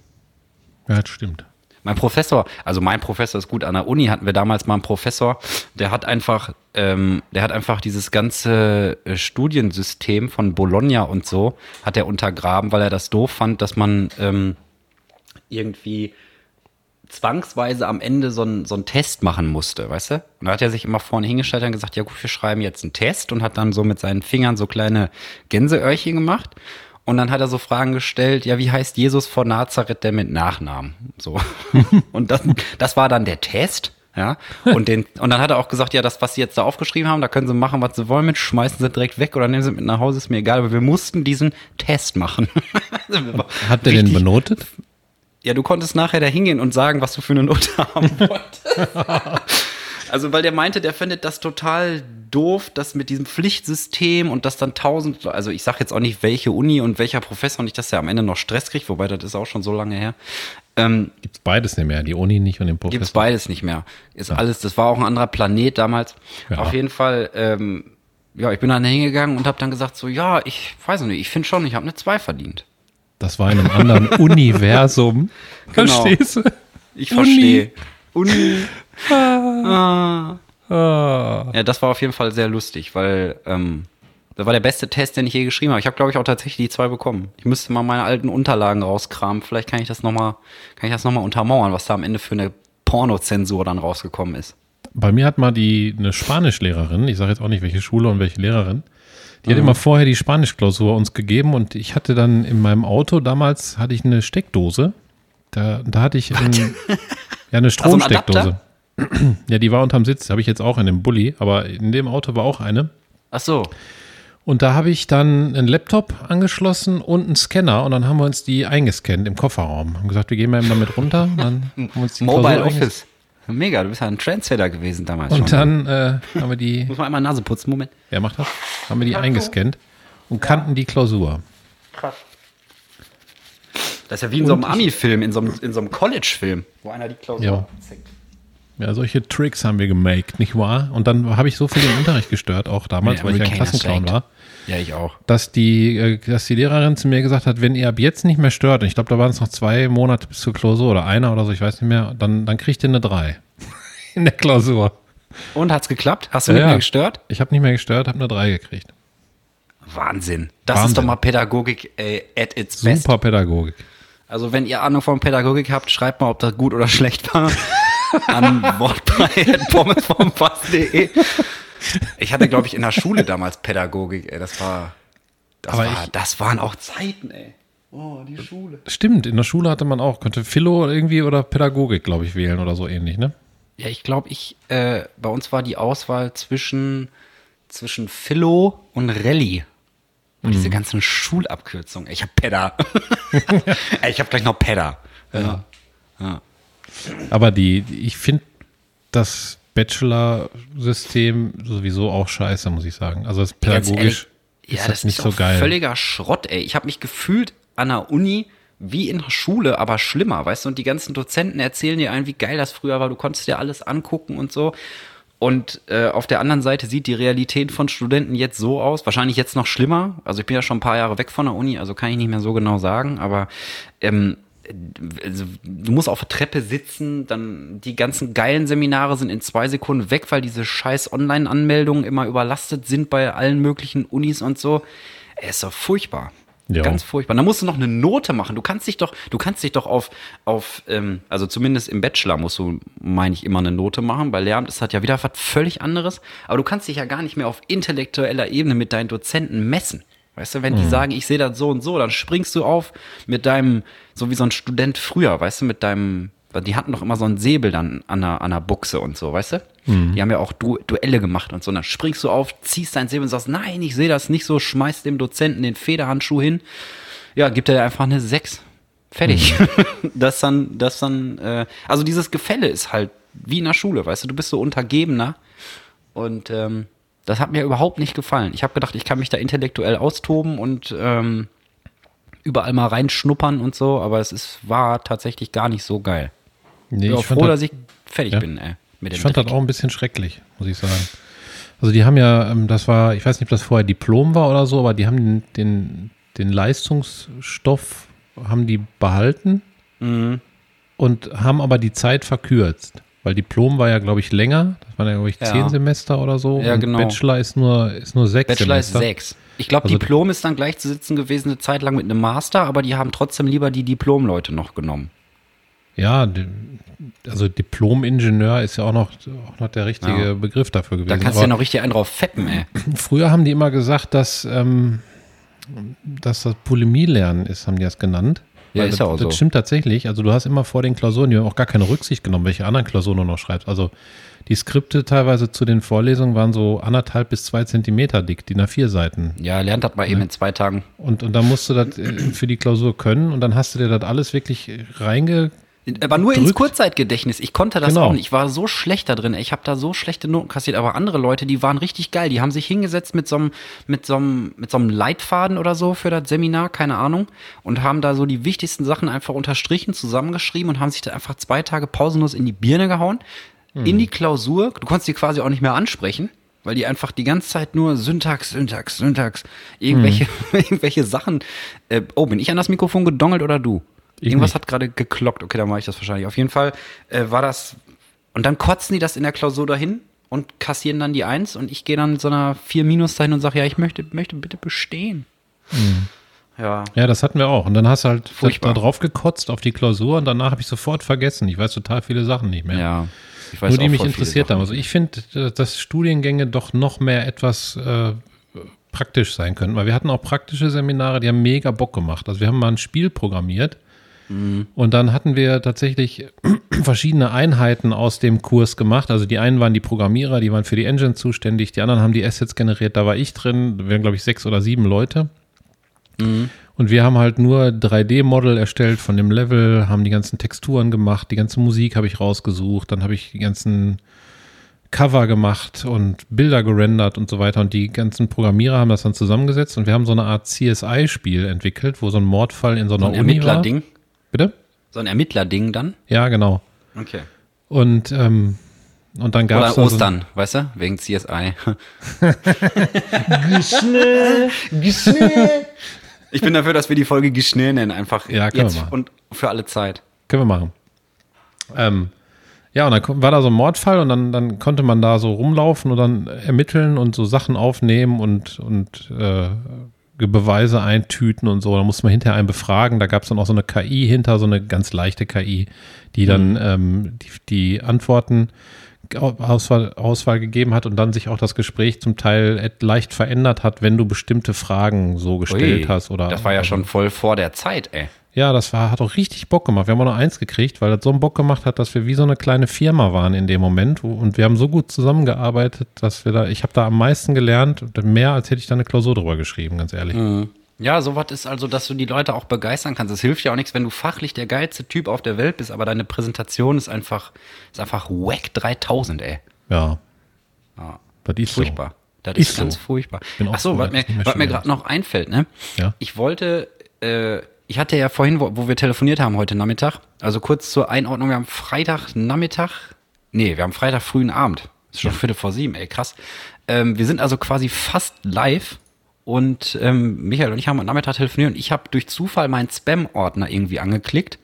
Ja, das stimmt. Mein Professor, also mein Professor ist gut, an der Uni hatten wir damals mal einen Professor, der hat einfach, ähm, der hat einfach dieses ganze äh, Studiensystem von Bologna und so, hat er untergraben, weil er das doof fand, dass man ähm, irgendwie zwangsweise am Ende so einen so einen Test machen musste, weißt du? Und da hat er sich immer vorne hingestellt und gesagt, ja gut, wir schreiben jetzt einen Test und hat dann so mit seinen Fingern so kleine Gänseöhrchen gemacht. Und dann hat er so Fragen gestellt, ja, wie heißt Jesus von Nazareth denn mit Nachnamen? So. und das, das war dann der Test. Ja, und, den, und dann hat er auch gesagt, ja, das, was sie jetzt da aufgeschrieben haben, da können sie machen, was sie wollen mit, schmeißen sie direkt weg oder nehmen sie mit nach Hause, ist mir egal, aber wir mussten diesen Test machen. Hat der den benotet? ja, du konntest nachher da hingehen und sagen, was du für eine Note haben wolltest. Also, weil der meinte, der findet das total doof, das mit diesem Pflichtsystem und das dann tausend, also ich sag jetzt auch nicht, welche Uni und welcher Professor, nicht, dass er am Ende noch Stress kriegt, wobei das ist auch schon so lange her. Ähm, Gibt's beides nicht mehr, die Uni nicht und den Professor. Gibt's beides nicht mehr. Ist alles, das war auch ein anderer Planet damals. Ja. Auf jeden Fall, ähm, ja, ich bin dann hingegangen und habe dann gesagt so, ja, ich weiß nicht, ich finde schon, ich habe eine 2 verdient. Das war in einem anderen Universum. Genau. Verstehst du? Ich Uni. verstehe. Uni. Ah. Ah. Ja, das war auf jeden Fall sehr lustig, weil ähm, das war der beste Test, den ich je geschrieben habe. Ich habe, glaube ich, auch tatsächlich die zwei bekommen. Ich müsste mal meine alten Unterlagen rauskramen. Vielleicht kann ich das nochmal, kann ich das noch mal untermauern, was da am Ende für eine Pornozensur dann rausgekommen ist. Bei mir hat mal die eine Spanischlehrerin, ich sage jetzt auch nicht welche Schule und welche Lehrerin, die hat immer vorher die Spanischklausur uns gegeben und ich hatte dann in meinem Auto damals hatte ich eine Steckdose. Da, da hatte ich ein, ja eine so ein Stromsteckdose. ja, die war unterm Sitz, habe ich jetzt auch in dem Bulli, aber in dem Auto war auch eine. Ach so. Und da habe ich dann einen Laptop angeschlossen und einen Scanner und dann haben wir uns die eingescannt im Kofferraum. Haben gesagt, wir gehen mal eben damit runter. Und dann haben wir uns die Mobile Klausur einges- Office. Mega, du bist ja ein Trendsetter gewesen damals Und schon. dann äh, haben wir die Muss man einmal Nase putzen, Moment. Wer macht das? Haben wir die eingescannt und kannten die Klausur. Das ist ja wie in so einem Ami-Film, in so einem, in so einem College-Film, wo einer die Klausur Ja. abzeckt. Ja, solche Tricks haben wir gemaked, nicht wahr? Und dann habe ich so viel den Unterricht gestört, auch damals, Ja, weil ich ein Klassenclown war, Ja, ich auch. dass die, äh, dass die Lehrerin zu mir gesagt hat, wenn ihr ab jetzt nicht mehr stört, und ich glaube, da waren es noch zwei Monate bis zur Klausur oder einer oder so, ich weiß nicht mehr, dann, dann kriegt ihr eine 3 in der Klausur. Und hat's geklappt? Hast du Ja, nicht mehr gestört? Ich habe nicht mehr gestört, habe eine 3 gekriegt. Wahnsinn. Das Wahnsinn. ist doch mal Pädagogik äh, at its best. Super Pädagogik. Also wenn ihr Ahnung von Pädagogik habt, schreibt mal, ob das gut oder schlecht war. An wortbei.pommesvomfass.de Ich hatte, glaube ich, in der Schule damals Pädagogik, ey. Das war, das, Aber war, ich- das waren auch Zeiten, ey. Oh, die Schule. Stimmt, in der Schule hatte man auch, konnte Philo irgendwie oder Pädagogik, glaube ich, wählen oder so ähnlich, ne? Ja, ich glaube, ich, äh, bei uns war die Auswahl zwischen, zwischen Philo und Rallye. Und Mhm. diese ganzen Schulabkürzungen. Ich hab Pedda. Ey, ich hab gleich noch Pedda. Ja. ja. Aber die, ich finde das Bachelor-System sowieso auch scheiße, muss ich sagen. Also das pädagogisch Ja, ist das das nicht ist so geil. völliger Schrott, ey. Ich habe mich gefühlt an der Uni wie in der Schule, aber schlimmer, weißt du? Und die ganzen Dozenten erzählen dir ein, wie geil das früher war. Du konntest dir alles angucken und so. Und äh, auf der anderen Seite sieht die Realität von Studenten jetzt so aus, wahrscheinlich jetzt noch schlimmer. Also ich bin ja schon ein paar Jahre weg von der Uni, also kann ich nicht mehr so genau sagen, aber ähm, also, du musst auf der Treppe sitzen, dann die ganzen geilen Seminare sind in zwei Sekunden weg, weil diese scheiß Online-Anmeldungen immer überlastet sind bei allen möglichen Unis und so. Ey, ist doch furchtbar. Ja. Ganz furchtbar. Da musst du noch eine Note machen. Du kannst dich doch, du kannst dich doch auf, auf ähm, also zumindest im Bachelor musst du, meine ich, immer eine Note machen. Bei Lehramt ist das ja wieder was völlig anderes. Aber du kannst dich ja gar nicht mehr auf intellektueller Ebene mit deinen Dozenten messen. Weißt du, wenn die sagen, ich sehe das so und so, dann springst du auf mit deinem, so wie so ein Student früher, weißt du, mit deinem, weil die hatten doch immer so einen Säbel dann an der, an der Buchse und so, weißt du? Die haben ja auch du Duelle gemacht und so. Und dann springst du auf, ziehst dein Säbel und sagst, nein, ich sehe das nicht so, schmeißt dem Dozenten den Federhandschuh hin. Ja, gibt er einfach eine 6. Fertig. das dann, das dann, äh, also dieses Gefälle ist halt wie in der Schule, weißt du, du bist so Untergebener. Und ähm, das hat mir überhaupt nicht gefallen. Ich habe gedacht, ich kann mich da intellektuell austoben und ähm, überall mal reinschnuppern und so, aber es ist, war tatsächlich gar nicht so geil. Nee, Ich bin auch ich froh, das- dass ich fertig Ja. bin, ey, mit dem Ich fand das Dreck. auch ein bisschen schrecklich, muss ich sagen. Also die haben ja, ähm, das war, ich weiß nicht, ob das vorher Diplom war oder so, aber die haben den, den, den Leistungsstoff, haben die behalten Mhm. und haben aber die Zeit verkürzt. Weil Diplom war ja, glaube ich, länger. Das waren ja, glaube ich, Ja. zehn Semester oder so. Ja, und genau. Bachelor ist nur, ist nur sechs Bachelor ist Semester. sechs. Ich glaube, Also- Diplom ist dann gleichzusetzen gewesen eine Zeit lang mit einem Master, aber die haben trotzdem lieber die Diplom-Leute noch genommen. Ja, also Diplom-Ingenieur ist ja auch noch, auch noch der richtige Ja. Begriff dafür gewesen. Da kannst du Aber ja noch richtig einen drauf fetten, ey. Früher haben die immer gesagt, dass, ähm, dass das Polemie-Lernen ist, haben die das genannt. Ja, Weil ist das, ja auch so. Das stimmt tatsächlich. Also du hast immer vor den Klausuren, die haben auch gar keine Rücksicht genommen, welche anderen Klausuren du noch schreibst. Also die Skripte teilweise zu den Vorlesungen waren so anderthalb bis zwei Zentimeter dick, die nach vier Seiten. Ja, lernt das mal eben in zwei Tagen. Und, und dann musst du das äh, für die Klausur können und dann hast du dir das alles wirklich reinge... Aber nur ins Drückt. Kurzzeitgedächtnis. Ich konnte das Genau. auch nicht. Ich war so schlecht da drin. Ich habe da so schlechte Noten kassiert. Aber andere Leute, die waren richtig geil. Die haben sich hingesetzt mit so einem, mit so einem, mit so einem Leitfaden oder so für das Seminar, keine Ahnung, und haben da so die wichtigsten Sachen einfach unterstrichen, zusammengeschrieben und haben sich da einfach zwei Tage pausenlos in die Birne gehauen. In die Klausur. Du konntest die quasi auch nicht mehr ansprechen. Weil die einfach die ganze Zeit nur Syntax, Syntax, Syntax, irgendwelche, irgendwelche Sachen. Äh, oh, bin ich an das Mikrofon gedongelt oder du? Ich Irgendwas nicht. hat gerade geklockt. Okay, dann mache ich das wahrscheinlich. Auf jeden Fall äh, war das. Und dann kotzen die das in der Klausur dahin und kassieren dann die Eins und ich gehe dann mit so einer 4 Minus dahin und sage, ja, ich möchte, möchte bitte bestehen. Ja. Ja, das hatten wir auch. Und dann hast du halt Furchtbar. da drauf gekotzt auf die Klausur und danach habe ich sofort vergessen. Ich weiß total viele Sachen nicht mehr. Ja. Ich weiß Nur die mich interessiert haben. Also ich finde, dass Studiengänge doch noch mehr etwas äh, praktisch sein können. Weil wir hatten auch praktische Seminare, die haben mega Bock gemacht. Also wir haben mal ein Spiel programmiert Mhm. und dann hatten wir tatsächlich verschiedene Einheiten aus dem Kurs gemacht. Also die einen waren die Programmierer, die waren für die Engine zuständig, die anderen haben die Assets generiert, da war ich drin, da wären glaube ich sechs oder sieben Leute. Mhm. Und wir haben halt nur 3D-Model erstellt von dem Level, haben die ganzen Texturen gemacht, die ganze Musik habe ich rausgesucht, dann habe ich die ganzen Cover gemacht und Bilder gerendert und so weiter. Und die ganzen Programmierer haben das dann zusammengesetzt und wir haben so eine Art CSI-Spiel entwickelt, wo so ein Mordfall in so einer so ein Uni war. Ermittlerding. Bitte? So ein Ermittlerding dann? Ja, genau. Okay. Und, ähm, und dann gab es. Oder Ostern, so weißt du? Wegen CSI. Ich bin dafür, dass wir die Folge Geschnee nennen, einfach Ja, jetzt und für alle Zeit. Können wir machen. Ähm, ja, und dann war da so ein Mordfall und dann, dann konnte man da so rumlaufen und dann ermitteln und so Sachen aufnehmen und, und äh, Beweise eintüten und so. Da musste man hinterher einen befragen. Da gab es dann auch so eine KI hinter, so eine ganz leichte KI, die dann ähm, die, die Antworten Au- Auswahl, Auswahl gegeben hat und dann sich auch das Gespräch zum Teil leicht verändert hat, wenn du bestimmte Fragen so gestellt Ui, hast. Oder, das war ja schon voll vor der Zeit, ey. Ja, das war, hat auch richtig Bock gemacht. Wir haben auch noch eins gekriegt, weil das so einen Bock gemacht hat, dass wir wie so eine kleine Firma waren in dem Moment. Und wir haben so gut zusammengearbeitet, dass wir da, ich habe da am meisten gelernt, mehr als hätte ich da eine Klausur drüber geschrieben, ganz ehrlich. Ja, sowas ist also, dass du die Leute auch begeistern kannst. Es hilft ja auch nichts, wenn du fachlich der geilste Typ auf der Welt bist, aber deine Präsentation ist einfach, ist einfach wack 3000, ey. Ja. Ja. Das ist Furchtbar. Das Ist ist, ganz so. furchtbar. Bin auch Ach so, froh, was mir, was mir gerade noch einfällt, ne? Ja. Ich wollte, äh, ich hatte ja vorhin, wo, wo wir telefoniert haben heute Nachmittag, also kurz zur Einordnung, wir haben Freitagnachmittag, nee, wir haben Freitag frühen Abend. Ist schon Viertel vor sieben, ey, krass. Ähm, wir sind also quasi fast live und ähm, Michael und ich haben am Nachmittag telefoniert und ich habe durch Zufall meinen Spam-Ordner irgendwie angeklickt.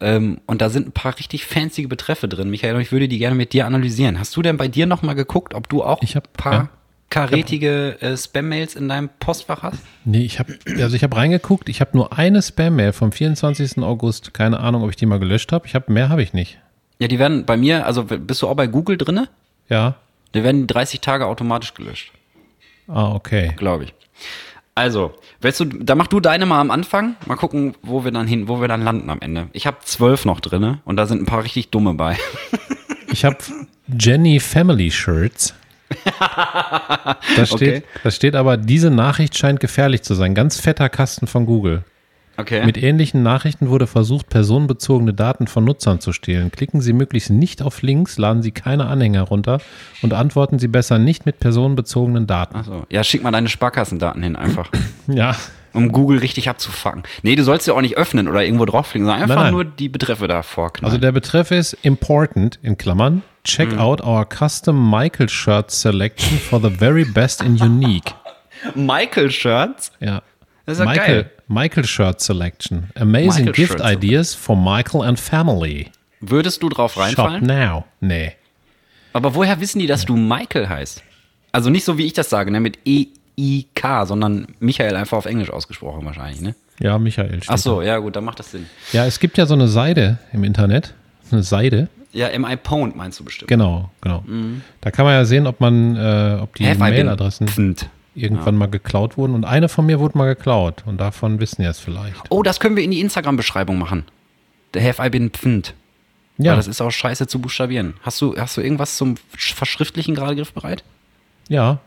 Ähm, und da sind ein paar richtig fancy Betreffe drin, Michael, und ich würde die gerne mit dir analysieren. Hast du denn bei dir nochmal geguckt, ob du auch Ich hab- ein paar ja. Karätige äh, Spam-Mails in deinem Postfach hast? Nee, ich habe also ich habe reingeguckt, ich habe nur eine Spam-Mail vom 24. August. Keine Ahnung, ob ich die mal gelöscht habe. Ich habe mehr habe ich nicht. Ja, die werden bei mir, also bist du auch bei Google drinne? Ja. Die werden 30 Tage automatisch gelöscht, Ah, okay. glaube ich. Also, willst du, da mach du deine mal am Anfang. Mal gucken, wo wir dann hin, wo wir dann landen am Ende. Ich habe zwölf noch drinne und da sind ein paar richtig dumme bei. Ich habe Jenny Family Shirts. Da steht, Okay. da steht aber, diese Nachricht scheint gefährlich zu sein. Ganz fetter Kasten von Google. Okay. Mit ähnlichen Nachrichten wurde versucht, personenbezogene Daten von Nutzern zu stehlen. Klicken Sie möglichst nicht auf Links, laden Sie keine Anhänger runter und antworten Sie besser nicht mit personenbezogenen Daten. Achso. Ja, schick mal deine Sparkassendaten hin einfach. Ja, um Google richtig abzufangen. Nee, du sollst ja auch nicht öffnen oder irgendwo draufklicken, sondern einfach Nein, nein. nur die Betreffe da vorknallen. also der Betreff ist important in Klammern. Check Hm. out our custom Michael Shirt selection for the very best and unique. Michael Shirts? Ja. Das ist ja Michael, geil. Michael Shirt Selection. Amazing Michael gift Shirt ideas for Michael and family. Würdest du drauf Shop reinfallen? now. Nee. Aber woher wissen die, dass du Michael heißt? Also nicht so, wie ich das sage, ne, mit E-I-K, sondern Michael einfach auf Englisch ausgesprochen wahrscheinlich, ne? Ja, Michael. Ach so, ja gut, dann macht das Sinn. Ja, es gibt ja so eine Seite im Internet. Eine Seite. Ja, MI Pwned meinst du bestimmt. Genau, genau. Da kann man ja sehen, ob man, äh, ob die Mailadressen irgendwann mal geklaut wurden. Und eine von mir wurde mal geklaut. Und davon wissen wir es vielleicht. Oh, das können wir in die Instagram-Beschreibung machen. Der Have I been pfnd. Ja. Ja, das ist auch scheiße zu buchstabieren. Hast du, hast du irgendwas zum Verschriftlichen gerade griffbereit? ja.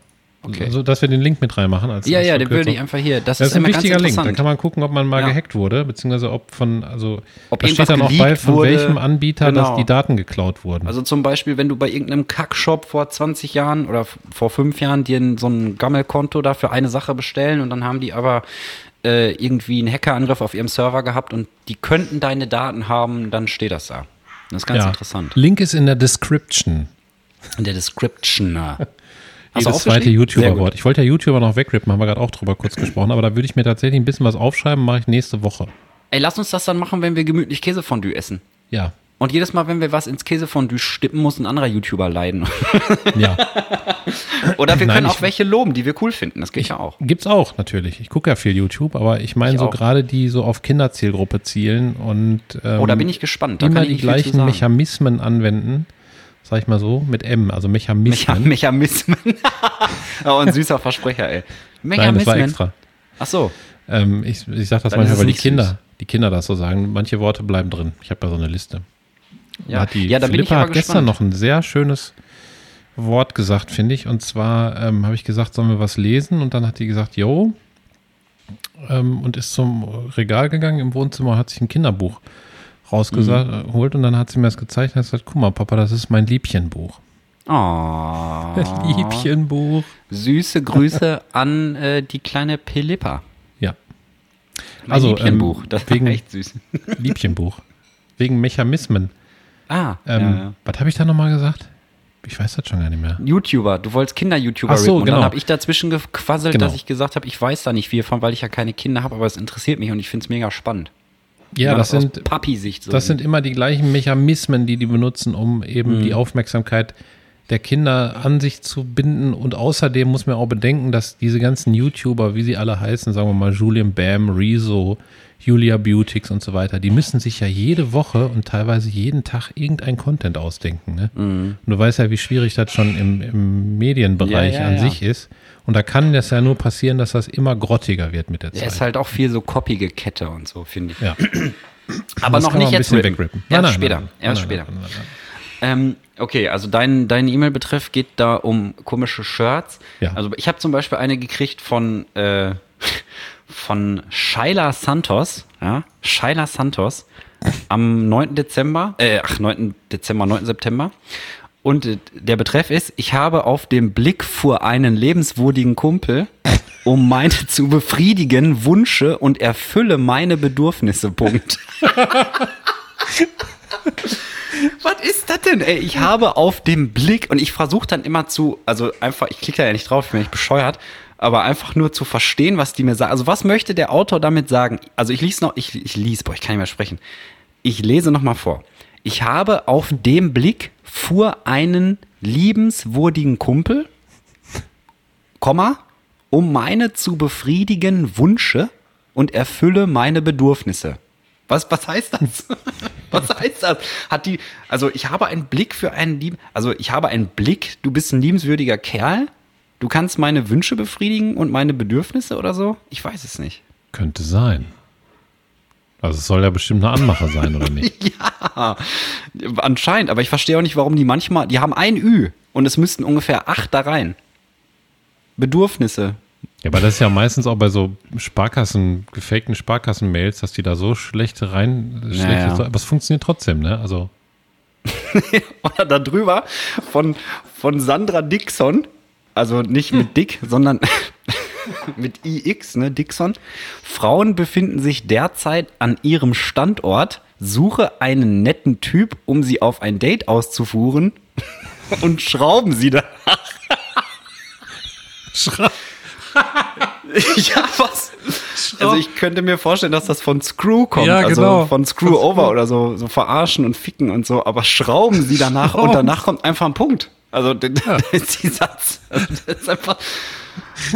Okay. Also, dass wir den Link mit reinmachen. Als, Ja, als ja, den würde ich einfach hier. Das, Das ist ein immer wichtiger Link. Da kann man gucken, ob man mal Ja. gehackt wurde, beziehungsweise ob von, also Ob da steht dann auch bei, von wurde. welchem Anbieter dass Genau. die Daten geklaut wurden. Also zum Beispiel, wenn du bei irgendeinem Kackshop vor 20 Jahren oder vor fünf Jahren dir so ein Gammelkonto da für eine Sache bestellen und dann haben die aber äh, irgendwie einen Hackerangriff auf ihrem Server gehabt und die könnten deine Daten haben, dann steht das da. Das ist ganz ja. interessant. Link ist in der Description. In der Description. Jedes zweite YouTuber-Wort. Ich wollte ja YouTuber noch wegrippen, haben wir gerade auch drüber kurz gesprochen, aber da würde ich mir tatsächlich ein bisschen was aufschreiben, mache ich nächste Woche. Ey, lass uns das dann machen, wenn wir gemütlich Käsefondue essen. Ja. Und jedes Mal, wenn wir was ins Käsefondue stippen, muss ein anderer YouTuber leiden. Ja. Oder wir Nein, können ich- auch welche loben, die wir cool finden. Das geht ja auch. Gibt's auch, natürlich. Ich gucke ja viel YouTube, aber ich meine Ich so gerade die so auf Kinderzielgruppe zielen und ähm, Oh, da bin ich gespannt. Da immer kann ich die gleichen. Mechanismen anwenden, sag ich mal so, mit M, also Mecha Mechanismen. Mechanismen. oh, ein süßer Versprecher, ey. Nein, das war Mechanismen. extra. Ach so. Ähm, ich ich sage das Dann manchmal, weil die Kinder, süß. die Kinder das so sagen. Manche Worte bleiben drin. Ich habe ja so eine Liste. Da Ja, hat die ja da bin ich aber hat gestern gespannt. noch ein sehr schönes Wort gesagt, finde ich. Und zwar ähm, habe ich gesagt, sollen wir was lesen? Und dann hat die gesagt, jo. Ähm, und ist zum Regal gegangen im Wohnzimmer, hat sich ein Kinderbuch rausgeholt und dann hat sie mir das gezeigt und hat gesagt, guck mal, Papa, das ist mein Liebchenbuch. Oh. Liebchenbuch. Süße Grüße an äh, die kleine Pilippa. Ja, Mein Also, Liebchenbuch. ähm, das wegen- echt süß. Liebchenbuch. Wegen Mechanismen. Ah, Ähm, ja, ja. Was habe ich da nochmal gesagt? Ich weiß das schon gar nicht mehr. YouTuber, du wolltest Kinder-YouTuber Ach so, rapen. Und genau. dann habe ich dazwischen gequasselt, Genau. dass ich gesagt habe, ich weiß da nicht viel von, weil ich ja keine Kinder habe, aber es interessiert mich und ich finde es mega spannend. Ja, das sind, Papi-Sicht so das sind immer die gleichen Mechanismen, die die benutzen, um eben Mhm. die Aufmerksamkeit der Kinder an sich zu binden. Und außerdem muss man auch bedenken, dass diese ganzen YouTuber, wie sie alle heißen, sagen wir mal Julian Bam, Rezo, Julia Beautix und so weiter, die müssen sich ja jede Woche und teilweise jeden Tag irgendein Content ausdenken. Ne? Mhm. Und du weißt ja, wie schwierig das schon im, im Medienbereich Ja, ja, an ja. sich ist. Und da kann das ja nur passieren, dass das immer grottiger wird mit der Zeit. ist halt auch viel so koppige Kette und so, finde ich. ja. Aber noch nicht jetzt wegrippen. Erst Nein, nein, später. nein, Erst später. Ähm, okay, also dein, dein E-Mail-Betreff geht da um komische Shirts. Ja. Also ich habe zum Beispiel eine gekriegt von, äh, von Shaila Santos, ja, Shaila Santos am 9. Dezember, äh, ach, 9. Dezember, 9. September. Und der Betreff ist, ich habe auf dem Blick vor einen lebenswürdigen Kumpel, um meine zu befriedigen Wünsche und erfülle meine Bedürfnisse. Punkt. Was ist das denn, ey? Ich habe auf dem Blick und ich versuche dann immer zu, also einfach, ich klicke da ja nicht drauf, ich bin nicht bescheuert, aber einfach nur zu verstehen, was die mir sagen. Also was möchte der Autor damit sagen? Also ich lese noch, ich, ich lese, boah, ich kann nicht mehr sprechen. Ich lese noch mal vor. Ich habe auf dem Blick vor einen liebenswürdigen Kumpel, Komma, um meine zu befriedigen Wünsche und erfülle meine Bedürfnisse. Was, was heißt das? Was heißt das? Hat die, also ich habe einen Blick für einen lieben, also ich habe einen Blick, du bist ein liebenswürdiger Kerl, du kannst meine Wünsche befriedigen und meine Bedürfnisse oder so? Ich weiß es nicht. Könnte sein. Also es soll ja bestimmt eine Anmache sein, oder nicht? Ja, anscheinend, aber ich verstehe auch nicht, warum die manchmal, die haben ein Ü und es müssten ungefähr acht da rein. Bedürfnisse. Ja, aber das ist ja meistens auch bei so Sparkassen, gefakten Sparkassen-Mails, dass die da so schlechte rein, schlechte, ja. aber es funktioniert trotzdem, ne? Also, Oder da drüber von, von Sandra Dixon, also nicht mit Dick, sondern mit IX, ne, Dixon. Frauen befinden sich derzeit an ihrem Standort, suche einen netten Typ, um sie auf ein Date auszufuhren und schrauben sie da. ja, was? Also ich könnte mir vorstellen, dass das von Screw kommt, Ja, also genau. von Screw Over oder so, so verarschen und ficken und so, aber schrauben sie danach und danach kommt einfach ein Punkt. Also das ist die Satz. Also, das ist einfach.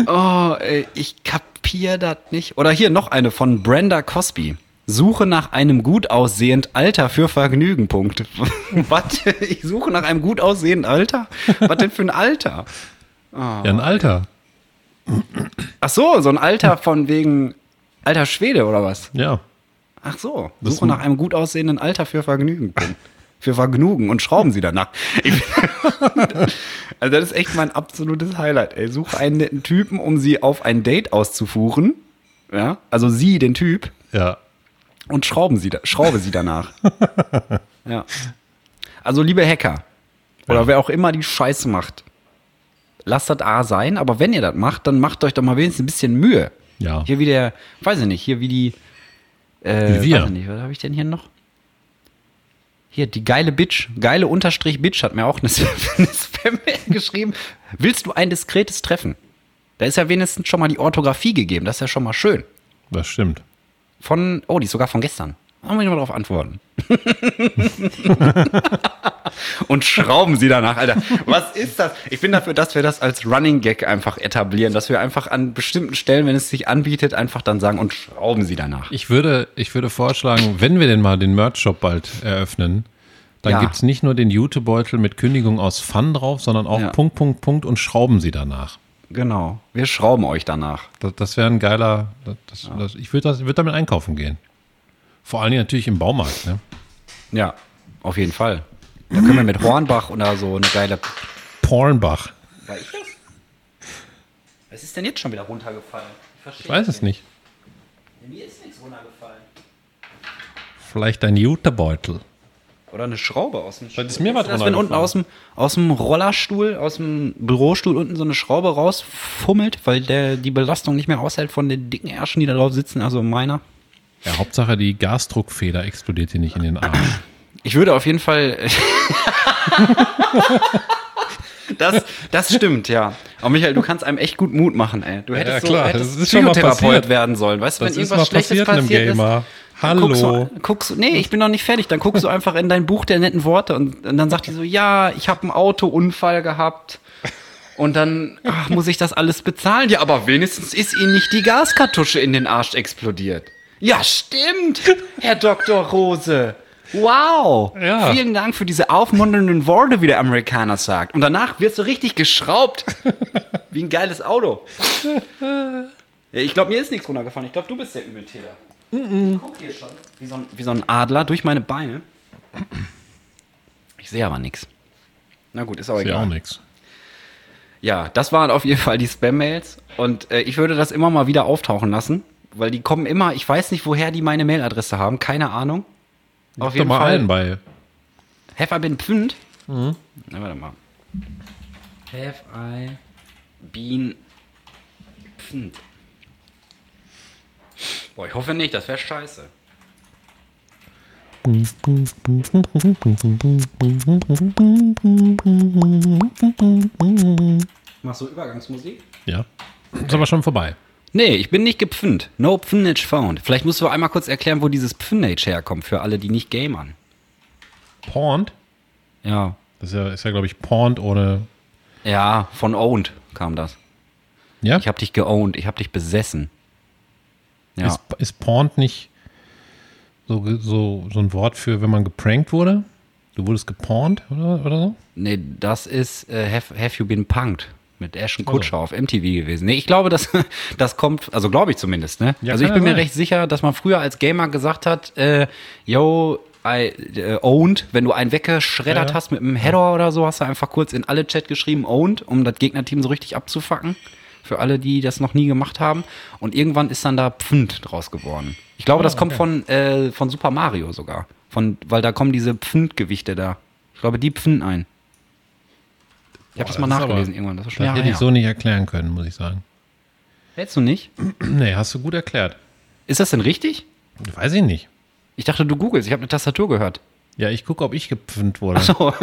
Oh, ey, ich kapier das nicht. Oder hier noch eine von Brenda Cosby. Suche nach einem gut aussehend Alter für Vergnügen. Punkt. Was? Ich suche nach einem gut aussehenden Alter? Was denn für ein Alter? ja, ein Alter. Ach so, so ein Alter von wegen alter Schwede oder was? Ja. Ach so, suche nach einem gut aussehenden Alter für Vergnügen. Punkt. Für Vergnügen und schrauben sie danach. Also das ist echt mein absolutes Highlight. Ey. Suche einen netten Typen, um sie auf ein Date auszufuhren. Ja, also sie, den Typ, Ja. und schrauben sie, schraube sie danach. ja. Also liebe Hacker oder Ja. wer auch immer die Scheiße macht, lasst das A sein, aber wenn ihr das macht, dann macht euch doch mal wenigstens ein bisschen Mühe. Ja. Hier wie der, weiß ich nicht, hier wie die, äh, Wie wir. nicht, was habe ich denn hier noch? Hier, die geile Bitch, geile Unterstrich Bitch hat mir auch eine, eine Spam-Mail geschrieben. Willst du ein diskretes Treffen? Da ist ja wenigstens schon mal die Orthographie gegeben, das ist ja schon mal schön. Das stimmt. Von, oh, die ist sogar von gestern. Da muss ich mal drauf antworten. Und schrauben sie danach, Alter. Was ist das? Ich bin dafür, dass wir das als Running Gag einfach etablieren, dass wir einfach an bestimmten Stellen, wenn es sich anbietet, einfach dann sagen und schrauben sie danach. Ich würde, ich würde vorschlagen, wenn wir denn mal den Merch-Shop bald eröffnen, dann Ja. gibt's nicht nur den Jutebeutel mit Kündigung aus Fun drauf, sondern auch Ja. Punkt, Punkt, Punkt und schrauben sie danach. Genau. Wir schrauben euch danach. Das, das wäre ein geiler, das, das, das, ich würde würd damit einkaufen gehen. Vor allen Dingen natürlich im Baumarkt. Ne? Ja, auf jeden Fall. Da können wir mit Hornbach oder so eine geile. Pornbach. War ich das? Was ist denn jetzt schon wieder runtergefallen? Ich weiß es nicht. Mir ist nichts runtergefallen. Vielleicht ein Jutebeutel. Oder eine Schraube aus dem Vielleicht ist mir was das, wenn unten aus dem, aus dem Rollerstuhl, aus dem Bürostuhl unten so eine Schraube rausfummelt, weil der die Belastung nicht mehr aushält von den dicken Ärschen, die da drauf sitzen, also meiner. Ja, Hauptsache die Gasdruckfeder explodiert hier nicht in den Arsch. Ich würde auf jeden Fall. das, das stimmt, ja. Aber Michael, du kannst einem echt gut Mut machen, ey. Du hättest Ja, klar, so hättest das ist schon mal Psychotherapeut passiert. werden sollen. Weißt du, wenn irgendwas Schlechtes passiert passiert, ist. dann Guckst Hallo. du, guckst du, nee, ich bin noch nicht fertig. Dann guckst du einfach in dein Buch der netten Worte und, und dann sagt die so, ja, ich habe einen Autounfall gehabt. Und dann ach, muss ich das alles bezahlen. Ja, aber wenigstens ist Ihnen nicht die Gaskartusche in den Arsch explodiert. Ja, stimmt, Herr Dr. Rose. Wow. Ja. Vielen Dank für diese aufmunternden Worte, wie der Amerikaner sagt. Und danach wirst du richtig geschraubt. wie ein geiles Auto. Ich glaube, mir ist nichts runtergefallen. Ich glaube, du bist der Übeltäter. Guck hier schon. Wie so, ein, wie so ein Adler durch meine Beine. Ich sehe aber nichts. Na gut, ist auch Ist ja auch egal. nichts. Ja, das waren auf jeden Fall die Spam-Mails. Und äh, ich würde das immer mal wieder auftauchen lassen. Weil die kommen immer, ich weiß nicht, woher die meine Mailadresse haben. Keine Ahnung. Auf Doch mal allen bei. Have I been Pfund? Na, warte mal. Have I been Pfund? Boah, ich hoffe nicht, das wäre scheiße. Machst du Übergangsmusik? Ja. Ist aber schon vorbei. Nee, ich bin nicht gepfund. No Pfundage found. Vielleicht musst du einmal kurz erklären, wo dieses Pfundage herkommt, für alle, die nicht gamern. Porned? Ja. Das ist ja, ist ja glaube ich, Porned ohne. Ja, von Owned kam das. Ja? Ich hab dich geowned, ich hab dich besessen. Ja. Ist, ist Porned nicht so, so, so ein Wort für, wenn man geprankt wurde? Du wurdest gepornt oder, oder so? Nee, das ist äh, have, have You Been Punked mit Ashton Ach so. Kutscher auf MTV gewesen. Nee, ich glaube, das, das kommt, also glaube ich zumindest, ne? Ja, also ich bin ja mir recht sicher, dass man früher als Gamer gesagt hat, äh, yo, I äh, owned, wenn du einen weggeschreddert Ja, hast mit einem Header oder so, hast du einfach kurz in alle Chat geschrieben, owned, um das Gegnerteam so richtig abzufacken. Für alle, die das noch nie gemacht haben. Und irgendwann ist dann da Pfund draus geworden. Ich glaube, das kommt von, äh, von Super Mario sogar. Von, weil da kommen diese Pfundgewichte da. Ich glaube, die pfünden ein. Ich habe das mal das nachgelesen aber- irgendwann. Das Das schon Jahre hätte ich so nicht erklären können, muss ich sagen. Hättest du nicht? Nee, hast du gut erklärt. Ist das denn richtig? Weiß ich nicht. Ich dachte, du googelst. Ich habe eine Tastatur gehört. Ja, ich gucke, ob ich gepfund wurde. So.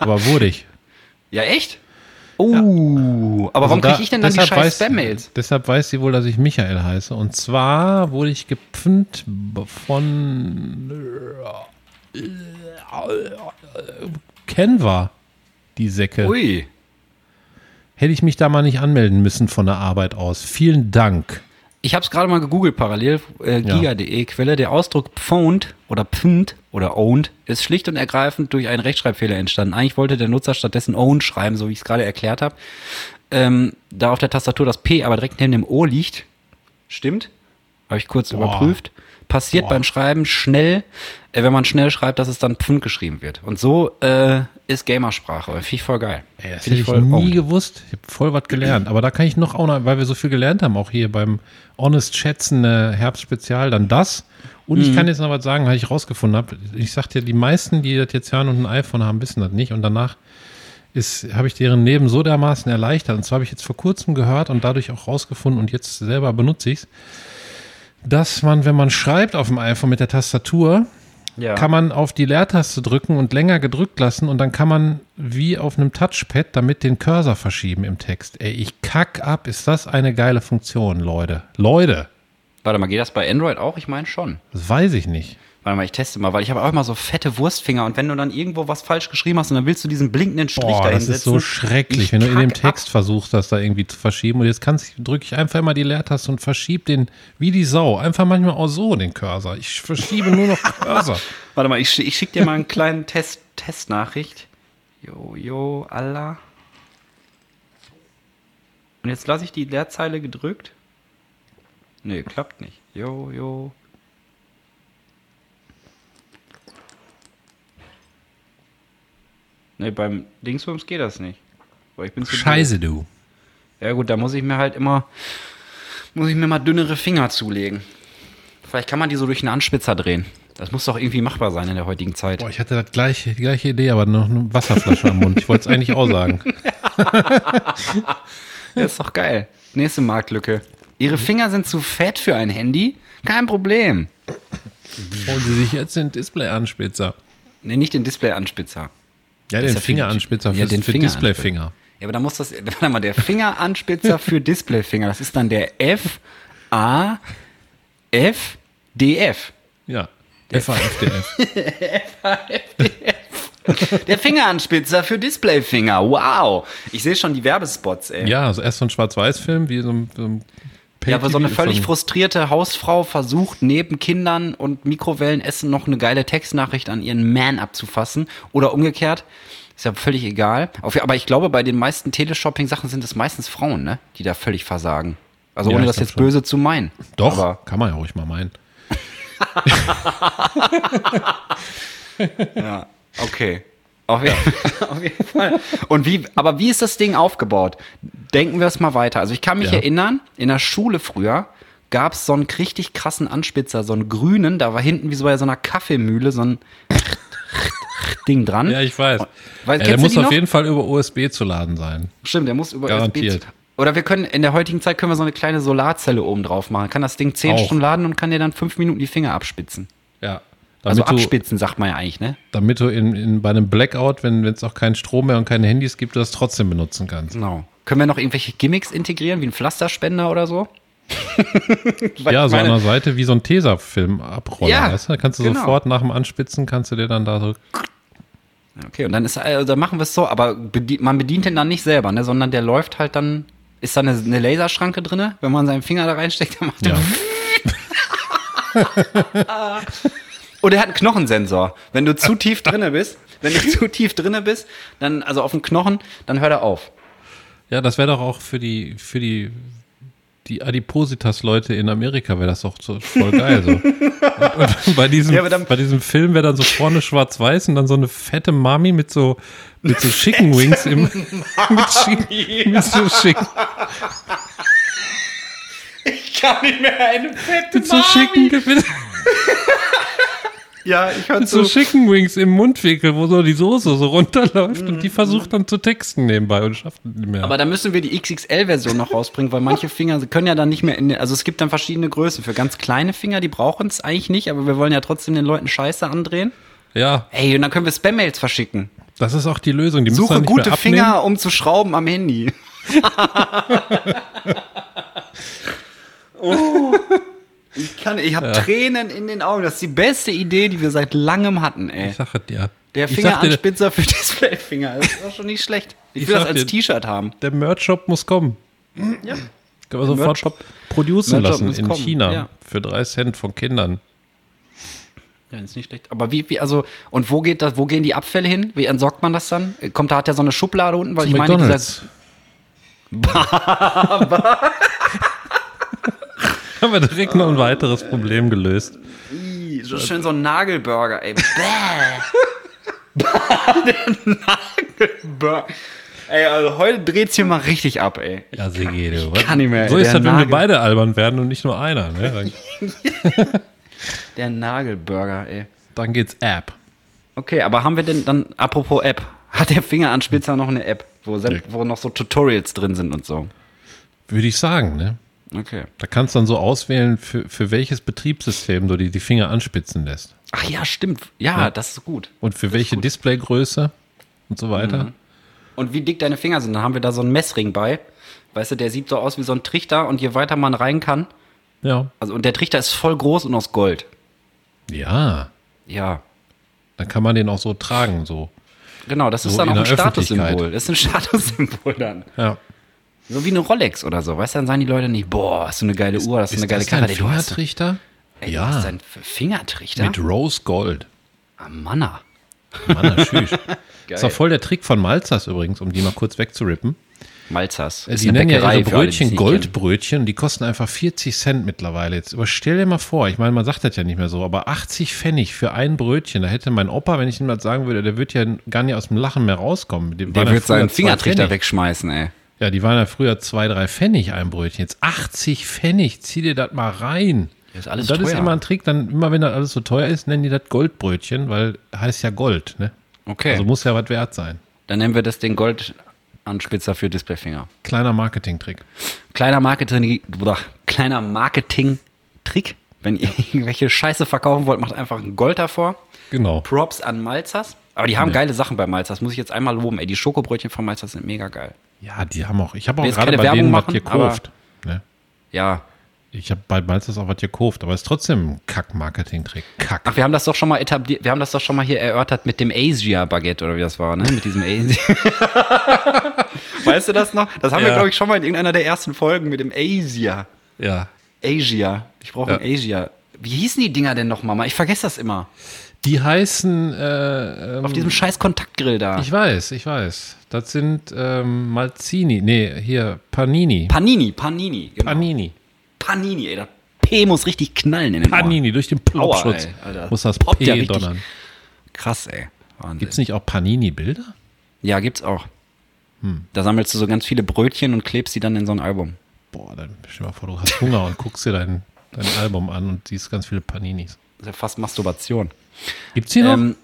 Aber wurde ich. Ja, echt? Oh, aber warum Also da- kriege ich denn dann die scheiß Spam-Mails? Deshalb weiß sie wohl, dass ich Michael heiße. Und zwar wurde ich gepfund von Canva, die Säcke. Ui. Hätte ich mich da mal nicht anmelden müssen von der Arbeit aus. Vielen Dank. Ich habe es gerade mal gegoogelt parallel, äh, Ja. giga.de Quelle. Der Ausdruck pwned oder pfund oder owned ist schlicht und ergreifend durch einen Rechtschreibfehler entstanden. Eigentlich wollte der Nutzer stattdessen owned schreiben, so wie ich es gerade erklärt habe. Ähm, da auf der Tastatur das P aber direkt neben dem O liegt. Stimmt? Habe ich kurz Boah. überprüft. Passiert Boah. beim Schreiben schnell, äh, wenn man schnell schreibt, dass es dann Pfund geschrieben wird. Und so äh, ist Gamersprache. Finde ich voll geil. Ey, das Find hätte ich voll nie owned. gewusst. Ich habe voll was gelernt. Aber da kann ich noch auch noch, weil wir so viel gelernt haben, auch hier beim Honest Schätzen äh, Herbstspezial, dann das. Und Mhm. ich kann jetzt noch was sagen, weil ich rausgefunden habe. Ich sag dir, die meisten, die das jetzt hören und ein iPhone haben, wissen das nicht. Und danach ist, habe ich deren Leben so dermaßen erleichtert. Und zwar habe ich jetzt vor kurzem gehört und dadurch auch rausgefunden und jetzt selber benutze ich es, dass man, wenn man schreibt auf dem iPhone mit der Tastatur, Ja. kann man auf die Leertaste drücken und länger gedrückt lassen und dann kann man wie auf einem Touchpad damit den Cursor verschieben im Text. Ey, ich kack ab, ist das eine geile Funktion, Leute. Leute, Warte mal, geht das bei Android auch? Ich meine schon. das weiß ich nicht. Warte mal, ich teste mal, weil ich habe auch immer so fette Wurstfinger und wenn du dann irgendwo was falsch geschrieben hast und dann willst du diesen blinkenden Strich Boah, dahin das ist setzen. so schrecklich, ich wenn du in dem Text versuchst, das da irgendwie zu verschieben. Und jetzt kannst drücke ich einfach immer die Leertaste und verschiebe den wie die Sau. Einfach manchmal auch so den Cursor. Ich verschiebe nur noch Cursor. Ab. Warte mal, ich, ich schicke dir mal einen kleinen Test, Testnachricht. Jo, jo, Allah. Und jetzt lasse ich die Leerzeile gedrückt. Nee, klappt nicht. Jo, jo. Nee, beim Dingsbums geht das nicht. Scheiße, du. Ja gut, da muss ich mir halt immer, muss ich mir mal dünnere Finger zulegen. Vielleicht kann man die so durch einen Anspitzer drehen. Das muss doch irgendwie machbar sein in der heutigen Zeit. Boah, ich hatte das gleiche, die gleiche Idee, aber noch eine Wasserflasche am Mund. Ich wollte es eigentlich auch sagen. Das ist doch geil. Nächste Marktlücke. Ihre Finger sind zu fett für ein Handy? Kein Problem. Holen Sie sich jetzt den Display-Anspitzer. Nee, nicht den Display-Anspitzer. Ja, den ja für Fingeranspitzer Ja, für, den für Fingeranspitzer. Displayfinger. Ja, aber da muss das, warte mal, der Fingeranspitzer für Displayfinger, das ist dann der F, A, F, D, F. Ja. FAFDF. Der Fingeranspitzer für Displayfinger. Wow. Ich sehe schon die Werbespots, ey. ja, also erst so ein Schwarz-Weiß-Film, wie so ein, so ein Ja, aber so eine völlig frustrierte Hausfrau versucht, neben Kindern und Mikrowellenessen noch eine geile Textnachricht an ihren Man abzufassen. Oder umgekehrt. Ist ja völlig egal. Aber ich glaube, bei den meisten Teleshopping-Sachen sind es meistens Frauen, ne? Die da völlig versagen. Also Ja, ohne das jetzt schon. böse zu meinen. Doch, Aber kann man ja ruhig mal meinen. Ja, okay. Auf jeden, auf jeden Fall. Und wie, aber wie ist das Ding aufgebaut? Denken wir es mal weiter. Also ich kann mich Ja. erinnern, in der Schule früher gab es so einen richtig krassen Anspitzer, so einen grünen, da war hinten wie so bei so einer Kaffeemühle so ein Ding dran. Ja, ich weiß. Weil, ja, der muss auf noch? jeden Fall über USB zu laden sein. Stimmt, der muss über Garantiert. USB. Oder wir können, in der heutigen Zeit können wir so eine kleine Solarzelle oben drauf machen. Kann das Ding 10 Auch. Stunden laden und kann dir dann fünf Minuten die Finger abspitzen. Ja. Also Damit du, abspitzen, sagt man ja eigentlich, ne? damit du in, in, bei einem Blackout, wenn es auch keinen Strom mehr und keine Handys gibt, du das trotzdem benutzen kannst. Genau. Können wir noch irgendwelche Gimmicks integrieren, wie ein Pflasterspender oder so? Ja, so an meine- der Seite wie so ein Tesafilm abroller, Ja, weißt du? Da kannst du genau. sofort nach dem Anspitzen, kannst du dir dann da so. Okay, und dann ist, also dann machen wir es so, aber bedient, man bedient den dann nicht selber, ne, sondern der läuft halt dann, ist da eine, eine Laserschranke drinne, wenn man seinen Finger da reinsteckt, dann macht Ja. der. Und er hat einen Knochensensor. Wenn du zu tief drinne bist, wenn du zu tief drinne bist, dann, also auf dem Knochen, dann hört er auf. Ja, das wäre doch auch für die, für die, die Adipositas-Leute in Amerika wäre das doch so voll geil. So. Und, und bei, diesem, Ja, dann- bei diesem Film wäre dann so vorne schwarz-weiß und dann so eine fette Mami mit so, mit so Chicken Wings im, mit, mit so Chicken, Ich kann nicht mehr eine fette mit so Chicken, Ja, ich höre mit so Chicken Wings im Mundwinkel, wo so die Soße so runterläuft und die versucht dann zu texten nebenbei und schafft nicht mehr. Aber da müssen wir die XXL-Version noch rausbringen, weil manche Finger sie können ja dann nicht mehr in den, also es gibt dann verschiedene Größen. Für ganz kleine Finger, die brauchen es eigentlich nicht, aber wir wollen ja trotzdem den Leuten Scheiße andrehen. ja, Ey, und dann können wir Spam-Mails verschicken. das ist auch die Lösung. Die müssen Suche gute. Finger, um zu schrauben am Handy. oh. Ich kann, ich habe Tränen in den Augen. Das ist die beste Idee, die wir seit langem hatten, ey. Ich sage dir. Der sag Fingeranspitzer für Displayfinger. Das ist auch schon nicht schlecht. Ich, Ich will das sag als T-Shirt haben. der Merch-Shop muss kommen. Ja. Können wir sofort Merch-Shop- producen lassen in kommen, China ja. für drei Cent von Kindern. Ja, ist nicht schlecht. Aber wie, wie, also, und wo geht das, wo gehen die Abfälle hin? Wie entsorgt man das dann? Kommt da, hat der so eine Schublade unten? Weil Zu ich meine, McDonalds. Haben wir direkt noch ein weiteres Problem gelöst. so schön so ein Nagelburger, ey. Bäh. der Nagelburger. Ey, also heute dreht's hier mal richtig ab, ey. Ja, Sigi, du. kann nicht mehr, So ist das, wenn wir beide albern werden und nicht nur einer. Ne? Der Nagelburger, ey. dann geht's App. Okay, aber haben wir denn dann, apropos App, hat der Fingeranspitzer noch eine App, wo, wo noch so Tutorials drin sind und so? Würde ich sagen, ne? Okay. Da kannst du dann so auswählen, für, für welches Betriebssystem du die, die Finger anspitzen lässt. Ach ja, stimmt. Ja, Ja. das ist gut. Und für welche Displaygröße und so weiter. Mhm. Und wie dick deine Finger sind, dann haben wir da so einen Messring bei. Weißt du, der sieht so aus wie so ein Trichter und je weiter man rein kann, Ja. also und der Trichter ist voll groß und aus Gold. Ja. Ja, Dann kann man den auch so tragen, so. genau, das ist So dann in auch ein. Statussymbol. Das ist ein Statussymbol dann. Ja. So wie eine Rolex oder so. Weißt du, dann sagen die Leute nicht, boah, hast du eine geile Uhr, hast du eine geile das dein. Du hast, Fingertrichter? ey, ja. hast einen Fingertrichter? Mit Rose Gold. ah, Manna. Mann, tschüss. Das ist auch voll der Trick von Malzers übrigens, um die mal kurz wegzurippen. Malzers. Äh, Ist Die nennen ja ihre alle, Brötchen kennen. Goldbrötchen, die kosten einfach 40 Cent mittlerweile jetzt. Aber stell dir mal vor, ich meine, man sagt das ja nicht mehr so, aber 80 Pfennig für ein Brötchen, da hätte mein Opa, wenn ich ihm das sagen würde, der wird ja gar nicht aus dem Lachen mehr rauskommen. Die Der früher seinen Fingertrichter wegschmeißen, ey. Ja, die waren ja früher zwei, drei Pfennig ein Brötchen. Jetzt 80 Pfennig, zieh dir das mal rein. Das ist alles Und das ist teuer. immer ein Trick, dann immer wenn das alles so teuer ist, nennen die das Goldbrötchen, weil heißt ja Gold, ne? Okay, Also muss ja was wert sein. dann nennen wir das den Goldanspitzer für Displayfinger. Kleiner Marketing-Trick. Kleiner Marketing, boah, kleiner Marketing-Trick. Wenn ihr irgendwelche Scheiße verkaufen wollt, macht einfach ein Gold davor. Genau. Props an Malzers. Aber die haben geile Sachen bei Malzers, muss ich jetzt einmal loben. Ey, die Schokobrötchen von Malzers sind mega geil. Ja, die haben auch, ich habe auch gerade bei Werbung denen machen, was gekauft. Ne? Ja. Ich habe bei Malzers auch was gekauft, aber es ist trotzdem ein Kack-Marketing-Trick. Kack. Ach, wir haben das doch schon mal etabliert, wir haben das doch schon mal hier erörtert mit dem Asia-Baguette oder wie das war, ne? Mit diesem Asia. weißt du das noch? Das haben wir, Ja. glaube ich, schon mal in irgendeiner der ersten Folgen mit dem Asia. Ja. Asia. Ich brauche Ja. ein Asia. Wie hießen die Dinger denn noch, Mama? Ich vergesse das immer. Die heißen, äh, ähm, Auf diesem scheiß Kontaktgrill da. ich weiß, ich weiß. Das sind ähm, Malzini, nee, hier, Panini. Panini, Panini. Genau. Panini. Panini, ey. Das P muss richtig knallen in den Ohren. Panini, durch den Plopschutz muss das P ja donnern. Krass, ey. Wahnsinn. Gibt es nicht auch Panini-Bilder? Ja, gibt's auch. Hm. Da sammelst du so ganz viele Brötchen und klebst sie dann in so ein Album. Boah, dann stell dir mal vor, du hast Hunger und guckst dir dein, dein Album an und siehst ganz viele Paninis. Das ist ja fast Masturbation. Gibt's noch? Ähm,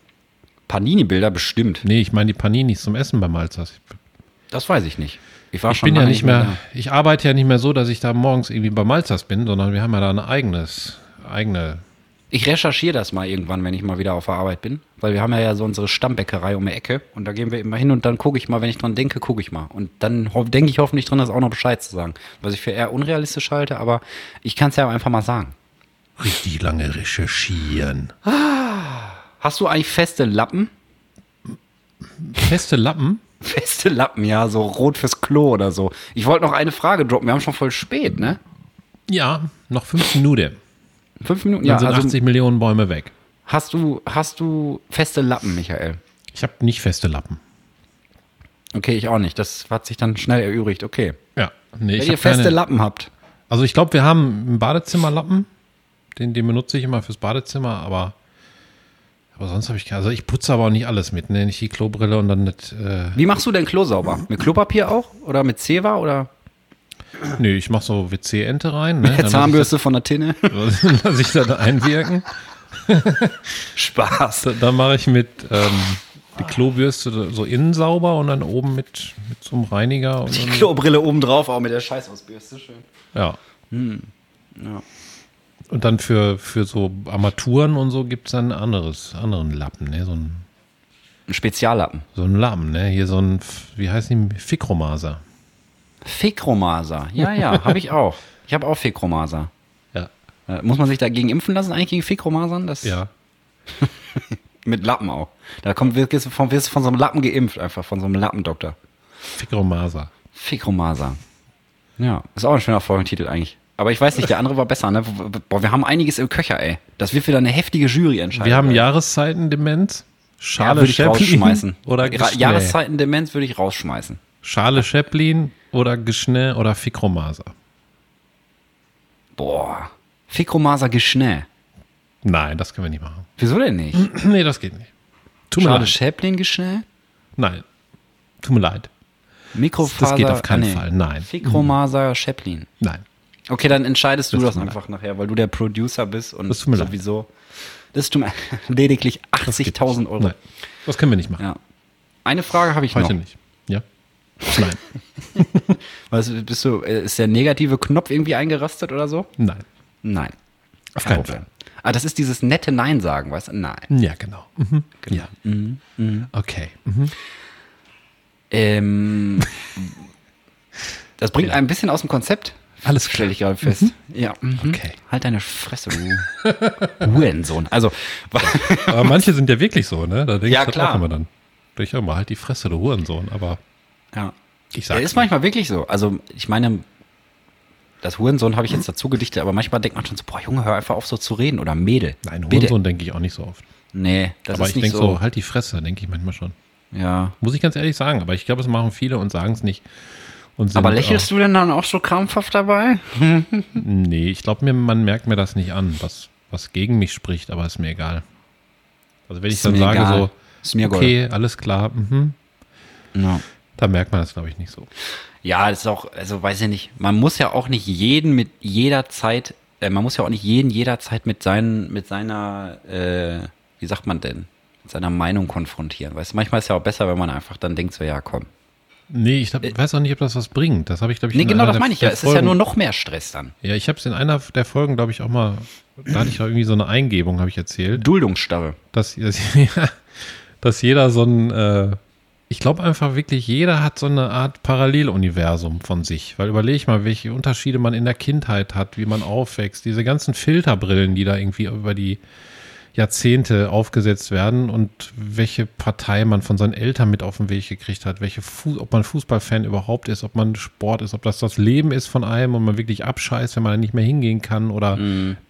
Panini-Bilder bestimmt. nee, ich meine die Paninis zum Essen bei Malzers. Das weiß ich nicht. Ich war Ich schon bin ja nicht mehr, ich arbeite ja nicht mehr so, dass ich da morgens irgendwie bei Malzers bin, sondern wir haben ja da ein eigenes, eigene. Ich recherchiere das mal irgendwann, wenn ich mal wieder auf der Arbeit bin. Weil wir haben ja, ja so unsere Stammbäckerei um die Ecke. Und da gehen wir immer hin und dann gucke ich mal, wenn ich dran denke, gucke ich mal. Und dann denke ich hoffentlich dran, das auch noch Bescheid zu sagen. Was ich für eher unrealistisch halte, aber ich kann es ja einfach mal sagen. Richtig lange recherchieren. Hast du eigentlich feste Lappen? Feste Lappen? Feste Lappen, ja, so rot fürs Klo oder so. Ich wollte noch eine Frage droppen. Wir haben schon voll spät, ne? Ja, noch fünf Minuten. Fünf Minuten? Dann Ja, sind also 80 Millionen Bäume weg. hast du, hast du feste Lappen, Michael? Ich habe nicht feste Lappen. Okay, ich auch nicht. Das hat sich dann schnell erübrigt. Okay. Ja, nee, Wenn ich ihr feste keine. Lappen habt. Also ich glaube, wir haben einen Badezimmerlappen. Den, den benutze ich immer fürs Badezimmer, aber, aber sonst habe ich keine. Also ich putze aber auch nicht alles mit, ne? Nicht die Klobrille und dann nicht. Äh, Wie machst du denn Klo sauber? Mit Klopapier auch? Oder mit Zewa? Oder nee, ich mache so WC-Ente rein. Ne? mit Zahnbürste von der Tinne? Lass ich, lass ich da einwirken. Spaß. Da, da mache ich mit ähm, die Klobürste so innen sauber und dann oben mit, mit so einem Reiniger. Und Die dann, Klobrille oben drauf, auch mit der Scheißausbürste. Schön. ja. Ja. Und dann für, für so Armaturen und so gibt es dann ein anderes, anderen Lappen, ne? So ein, Ein Speziallappen. so ein Lappen, ne? Hier so ein, wie heißt die? Fikromaser. Fikromasa. Ja, ja, habe ich auch. Ich habe auch Fikromasa. Ja. Äh, muss man sich dagegen impfen lassen, eigentlich gegen Fikromasern? Das Ja. Mit Lappen auch. Da kommt, wirst du von, wirst von so einem Lappen geimpft, einfach von so einem Lappendoktor. Fikromaser. Fikromasa. Ja, ist auch ein schöner Folgentitel eigentlich. Aber ich weiß nicht, der andere war besser, ne? Boah, wir haben einiges im Köcher, ey. Das wird wieder eine heftige Juryentscheidung. Wir haben. Jahreszeitendemenz. ja, Schale würde ich Chaplin rausschmeißen. oder Geschnä. Jahreszeitendemenz würde ich rausschmeißen. Schale Chaplin oder Geschnä oder Fikromaser. Boah. Fikromasa Geschnä. Nein, das können wir nicht machen. Wieso denn nicht? nee, das geht nicht. Tut mir Schade leid. Chaplin Geschnä? Nein. Tut mir leid. Mikrofaser. Das geht auf keinen ah, nee. Fall. Nein. Fikromasa Chaplin. Nein. Okay, dann entscheidest du Das das, einfach nachher, weil du der Producer bist und Das tut mir leid. sowieso. Das tut mir lediglich 80.000 Euro. Nein. Das können wir nicht machen. Ja. Eine Frage habe ich Heute noch. nicht. Ja? Nein. Was, bist du, äh, ist der negative Knopf irgendwie eingerastet oder so? Nein. Nein. Auf Kein keinen Problem. Ah, das ist dieses nette Nein sagen, weißt du? Nein. Ja, genau. Mhm. Ja. Okay. Mhm. Ähm, das bringt ein bisschen aus dem Konzept. Alles klar. Stelle ich gerade fest. Ja. mhm. Okay. Halt deine Fresse, du Hurensohn. Also, Aber manche sind ja wirklich so, ne? Da denke Ja, ich halt klar. auch immer dann. Denke ich immer, halt die Fresse, du Hurensohn. Aber ja. ich Ja, sag's ist manchmal wirklich so. Also, ich meine, das Hurensohn habe ich jetzt dazu gedichtet, aber manchmal denkt man schon so, boah, Junge, hör einfach auf so zu reden oder Mädel. Nein. Hurensohn denke ich auch nicht so oft. Nee, das aber ist ich nicht denke so. so, halt die Fresse, denke ich manchmal schon. Ja. Muss ich ganz ehrlich sagen. Aber ich glaube, es machen viele und sagen es nicht. Und Aber lächelst du denn dann auch so krampfhaft dabei? Auch, nee, ich glaube, mir, man merkt mir das nicht an, was, was gegen mich spricht, aber ist mir egal. Also wenn ich Ist dann mir sage egal. so, Ist mir okay, alles klar, mhm, Ja. da merkt man das, glaube ich, nicht so. Ja, das ist auch, also weiß ich nicht, man muss ja auch nicht jeden mit jeder Zeit, äh, man muss ja auch nicht jeden jederzeit mit seinen, mit seiner, äh, wie sagt man denn, mit seiner Meinung konfrontieren. Weißt du, manchmal ist ja auch besser, wenn man einfach dann denkt so, ja komm, Nee, ich glaub, weiß auch nicht, ob das was bringt. Das habe ich, glaube ich, Nee, genau das meine ich ja. Es ist ja nur noch mehr Stress dann. Ja, ich habe es in einer der Folgen, glaube ich, auch mal, da hatte ich auch irgendwie so eine Eingebung, habe ich erzählt, Duldungsstarre. dass, dass, ja, dass jeder so ein, äh, ich glaube einfach wirklich, jeder hat so eine Art Paralleluniversum von sich. Weil überleg mal, welche Unterschiede man in der Kindheit hat, wie man aufwächst, diese ganzen Filterbrillen, die da irgendwie über die Jahrzehnte aufgesetzt werden und welche Partei man von seinen Eltern mit auf den Weg gekriegt hat, welche Fu ob man Fußballfan überhaupt ist, ob man Sport ist, ob das das Leben ist von einem und man wirklich abscheißt, wenn man da nicht mehr hingehen kann oder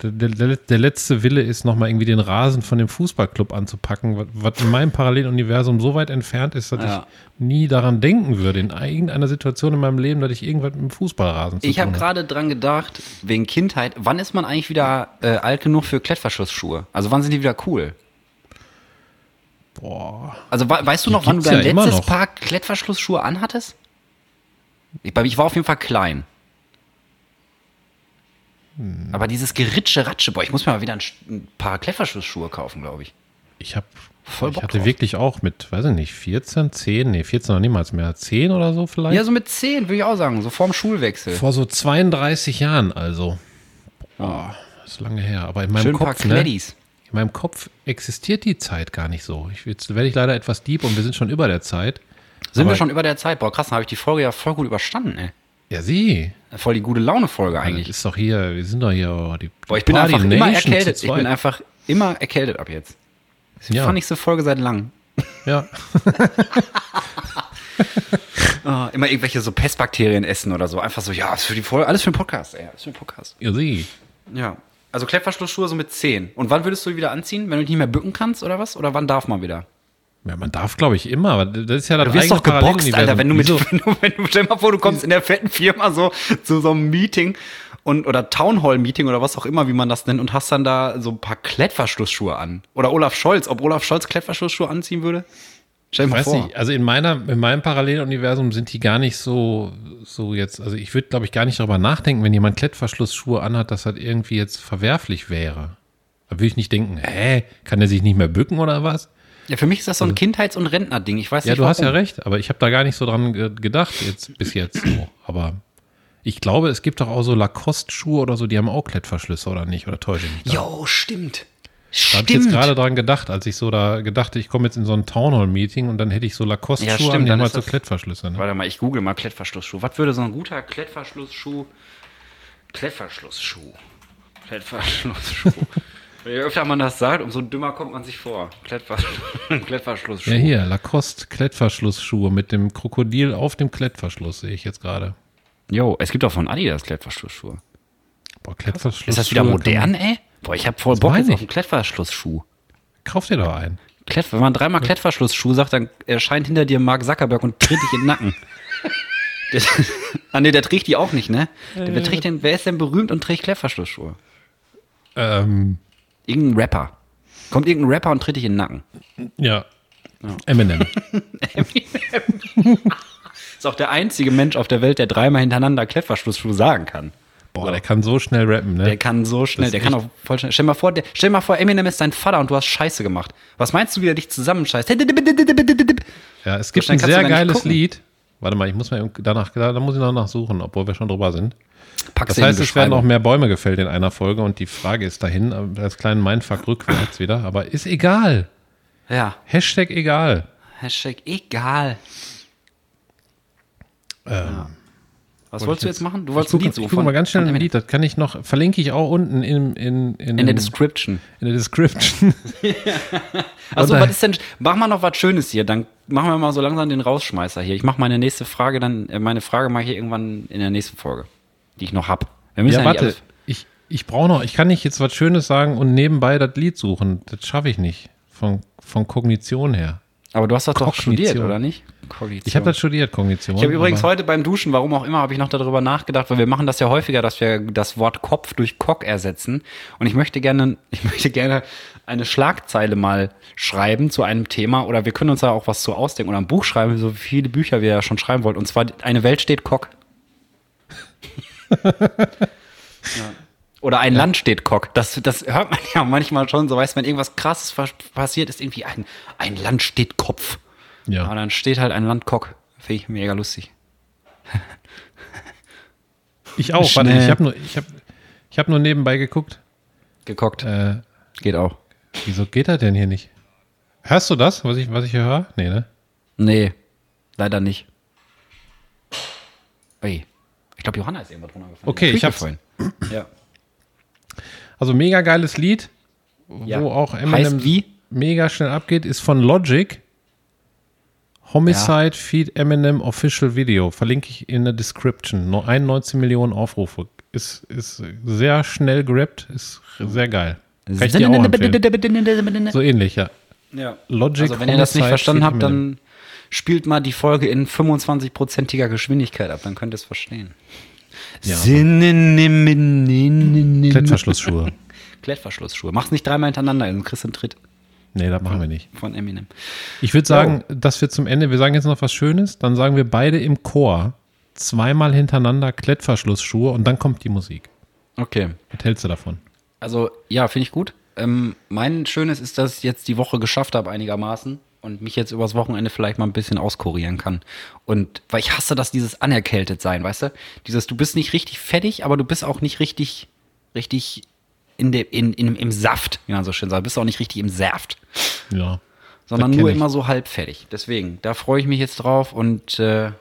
der, der, der letzte Wille ist, nochmal irgendwie den Rasen von dem Fußballclub anzupacken, was, was in meinem Paralleluniversum so weit entfernt ist, dass Ja. ich nie daran denken würde, in irgendeiner Situation in meinem Leben, dass ich irgendwas mit dem Fußballrasen zu Ich habe gerade dran gedacht, wegen Kindheit, wann ist man eigentlich wieder äh, alt genug für Klettverschlussschuhe? Also wann sind die wieder cool? Boah. Also we weißt du noch, wann du dein ja letztes. Paar Klettverschlussschuhe anhattest? Ich, bei- ich war auf jeden Fall klein. Hm. Aber dieses Geritsche Ratsche, boah, ich muss mir mal wieder ein, paar Klettverschlussschuhe kaufen, glaube ich. Ich habe Voll ich Bock hatte drauf. wirklich auch mit, weiß ich nicht, 14, 10, nee, 14 noch niemals mehr, 10 oder so vielleicht. Ja, so mit 10, würde ich auch sagen, so vorm Schulwechsel. Vor so 32 Jahren also. Boah, das ist lange her. Aber in meinem Schön ein paar Kopf, ne, in meinem Kopf existiert die Zeit gar nicht so. Ich, jetzt werde ich leider etwas deep und wir sind schon über der Zeit. Sind wir schon über der Zeit? Boah, krass, dann habe ich die Folge ja voll gut überstanden, ey. Ja, sie. Voll die gute Laune-Folge Eigentlich. eigentlich. ist doch hier, wir sind doch hier oh, die Boah, ich bin Party einfach immer Nation erkältet. zu Ich bin einfach immer erkältet ab jetzt. Das ist die Ja. funnyste Folge seit langem. Ja, Ah, immer irgendwelche so Pestbakterien essen oder so. Einfach so, ja, ist für die Folge, alles für den Podcast, ey. Alles für den Podcast. ja, sie. Ja. Also Klettverschlussschuhe so mit 10. Und wann würdest du die wieder anziehen? Wenn du dich nicht mehr bücken kannst oder was? Oder wann darf man wieder? Ja, man darf, glaube ich, immer, aber das ist ja das Du wirst doch geboxt. Alter, wenn du mit, wenn du, wenn du, stell mal vor, du kommst in der fetten Firma so zu so einem Meeting und, oder Townhall-Meeting oder was auch immer, wie man das nennt, und hast dann da so ein paar Klettverschlussschuhe an. Oder Olaf Scholz, ob Olaf Scholz Klettverschlussschuhe anziehen würde? Stell dir Ich mal weiß vor. nicht, also in meiner, in meinem Paralleluniversum sind die gar nicht so, so jetzt, also ich würde, glaube ich, gar nicht darüber nachdenken, wenn jemand Klettverschlussschuhe anhat, dass das irgendwie jetzt verwerflich wäre. Da würde ich nicht denken, hä, kann der sich nicht mehr bücken oder was? Ja, für mich ist das so ein Kindheits- und Rentnerding. Ich weiß Ja, nicht, du hast ja recht, aber ich habe da gar nicht so dran ge- gedacht jetzt bis jetzt so. Aber ich glaube, es gibt doch auch so Lacoste-Schuhe oder so, die haben auch Klettverschlüsse oder nicht? Oder täusche ich mich? Jo, stimmt. Da habe ich jetzt Stimmt. gerade dran gedacht, als ich so da gedacht, ich komme jetzt in so ein Townhall-Meeting und dann hätte ich so Ja, Lacoste-Schuhe stimmt, an, die ist halt so Klettverschlüsse. Ne? Warte mal, ich google mal Klettverschlussschuh. Was würde so ein guter Klettverschlussschuh? Klettverschlussschuh. Klettverschlussschuh. Je öfter man das sagt, umso dümmer kommt man sich vor. Klettversch Klettverschlussschuh. Ja, hier, Lacoste Klettverschlussschuhe mit dem Krokodil auf dem Klettverschluss, sehe ich jetzt gerade. Jo, es gibt auch von Adidas Klettverschlussschuhe. Boah, Klettverschluss. Ist das wieder modern, ey? Boah, ich hab voll Das Bock jetzt ich. auf einen Klettverschlussschuh. Kauf dir doch einen. Klett, wenn man dreimal Klettverschlussschuh sagt, dann erscheint hinter dir Mark Zuckerberg und tritt dich in den Nacken. Der, ah nee, der trägt die auch nicht, ne? Der, wer, trägt denn, wer ist denn berühmt und trägt Klettverschlussschuhe? Ähm, Irgendein Rapper. Kommt irgendein Rapper und tritt dich in den Nacken. ja. Eminem. Ist auch der einzige Mensch auf der Welt, der dreimal hintereinander Klettverschlussschuh sagen kann. Boah, der kann so schnell rappen, ne? Der kann so schnell, der kann auch voll schnell. Stell mal vor, der, stell mal vor, Eminem ist dein Vater und du hast Scheiße gemacht. Was meinst du, wie er dich zusammenscheißt? Ja, es gibt schnell ein sehr geiles. Lied. Warte mal, ich muss mal danach, da muss ich noch nachsuchen, obwohl wir schon drüber sind. Pack's Das heißt, es werden auch mehr Bäume gefällt in einer Folge und die Frage ist dahin, äh, als kleinen Mindfuck rückwärts wieder, aber ist egal. Ja. Hashtag egal. Hashtag egal. Ähm, Was wolltest du jetzt machen? Du ich wolltest ein gucke Lied suchen. guck mal von- ganz schnell ein. Lied, das kann ich noch, verlinke ich auch unten in, in, in, In der Description. in der Description. Also, was ist denn, mach mal noch was Schönes hier, dann machen wir mal so langsam den Rausschmeißer hier. Ich mache meine nächste Frage dann, äh, meine Frage mache ich irgendwann in der nächsten Folge, die ich noch hab. Wir müssen ja, ja, warte, ich, ich brauche noch, ich kann nicht jetzt was Schönes sagen und nebenbei das Lied suchen. Das schaffe ich nicht. Von, von Kognition her. Aber du hast das doch Kognition. studiert, oder nicht? Kognition. Ich habe das studiert, Kognition. Ich habe übrigens heute beim Duschen, warum auch immer, habe ich noch darüber nachgedacht, weil wir machen das ja häufiger, dass wir das Wort Kopf durch Cock ersetzen. Und ich möchte gerne, ich möchte gerne eine Schlagzeile mal schreiben zu einem Thema oder wir können uns da auch was zu ausdenken oder ein Buch schreiben, so viele Bücher wir ja schon schreiben wollten. Und zwar eine Welt steht Cock. ja. Oder ein Land steht Cock. Das, das hört man ja manchmal schon so, weißt du, wenn irgendwas krasses pas- passiert, ist irgendwie ein, ein Land steht Kopf. Ja. Aber dann steht halt ein Land Cock Finde ich mega lustig. Ich auch. Warte, ich habe nur, ich hab, ich hab nur nebenbei geguckt. Gekockt. Äh, Geht auch. wieso geht er denn hier nicht? Hörst du das, was ich, was ich hier höre? Nee, ne? Nee, leider nicht. Ui. Ich glaube, Johanna ist irgendwo drunter gefallen. Okay, ich hab's. vorhin. Ja. Also mega geiles Lied, Ja. wo auch Heißt Eminem wie? mega schnell abgeht, ist von Logic. Homicide Feed Eminem Official Video. Verlinke ich in der Description. Nur 91 Millionen Aufrufe. Ist, ist sehr schnell gerappt, ist sehr geil. Kann ich dir auch empfehlen. So ähnlich, ja. Ja. Logic Also wenn ihr das nicht Homicide verstanden habt, dann spielt mal die Folge in 25%iger Geschwindigkeit ab, dann könnt ihr es verstehen. Ja. Klettverschluss. Klettverschlussschuhe. Klettverschlussschuhe. Mach's nicht dreimal hintereinander, dann kriegst du einen Tritt Nee, das machen wir nicht. von Eminem. Ich würde sagen, dass wir zum Ende, wir sagen jetzt noch was Schönes, dann sagen wir beide im Chor zweimal hintereinander Klettverschlussschuhe und dann kommt die Musik. Okay. Was hältst du davon? Also, ja, finde ich gut. Ähm, mein Schönes ist, dass ich jetzt die Woche geschafft habe, einigermaßen. Und mich jetzt übers Wochenende vielleicht mal ein bisschen auskurieren kann. Und weil ich hasse das, dieses anerkältet sein, weißt du? Dieses, du bist nicht richtig fertig, aber du bist auch nicht richtig, richtig in de, in, in, im Saft, wie man so schön sagt. Du bist auch nicht richtig im Saft. Ja. Sondern nur ich. immer so halb fertig. Deswegen, da freue ich mich jetzt drauf und äh,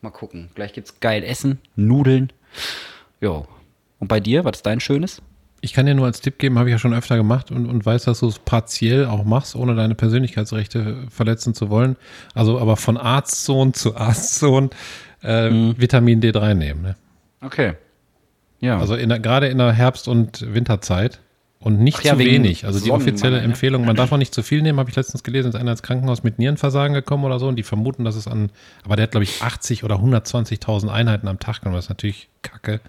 mal gucken. Gleich gibt's geil Essen, Nudeln. Jo. Und bei dir, was ist dein Schönes? Ich kann dir nur als Tipp geben, habe ich ja schon öfter gemacht und, und weiß, dass du es partiell auch machst, ohne deine Persönlichkeitsrechte verletzen zu wollen. Also aber von Arztsohn zu Arztsohn äh, Mhm. Vitamin D3 nehmen. Ne? Okay. Ja. Also in der, gerade in der Herbst- und Winterzeit. Und nicht Ach ja, zu wegen wenig. Also die offizielle ne? Empfehlung, man darf auch nicht zu viel nehmen, habe ich letztens gelesen, ist einer ins Krankenhaus mit Nierenversagen gekommen oder so und die vermuten, dass es an, aber der hat glaube ich 80 oder 120.000 Einheiten am Tag genommen, das ist natürlich kacke.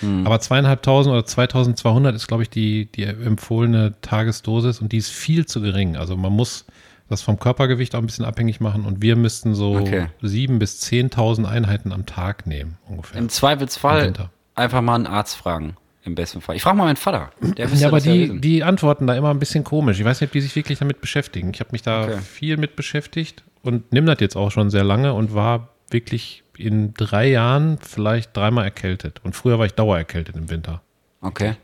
Hm. Aber zweieinhalbtausend oder 2200 ist glaube ich die, die empfohlene Tagesdosis und die ist viel zu gering. Also man muss das vom Körpergewicht auch ein bisschen abhängig machen und wir müssten so Okay. sieben bis 10.000 Einheiten am Tag nehmen ungefähr. Im Im Zweifelsfall Winter. Einfach mal einen Arzt fragen. Im besten Fall. Ich frage mal meinen Vater. Ja, aber ja die, wissen. die antworten da immer ein bisschen komisch. Ich weiß nicht, ob die sich wirklich damit beschäftigen. Ich habe mich da Okay. viel mit beschäftigt und nimm das jetzt auch schon sehr lange und war wirklich in drei Jahren vielleicht dreimal erkältet. Und früher war ich dauererkältet im Winter. Okay.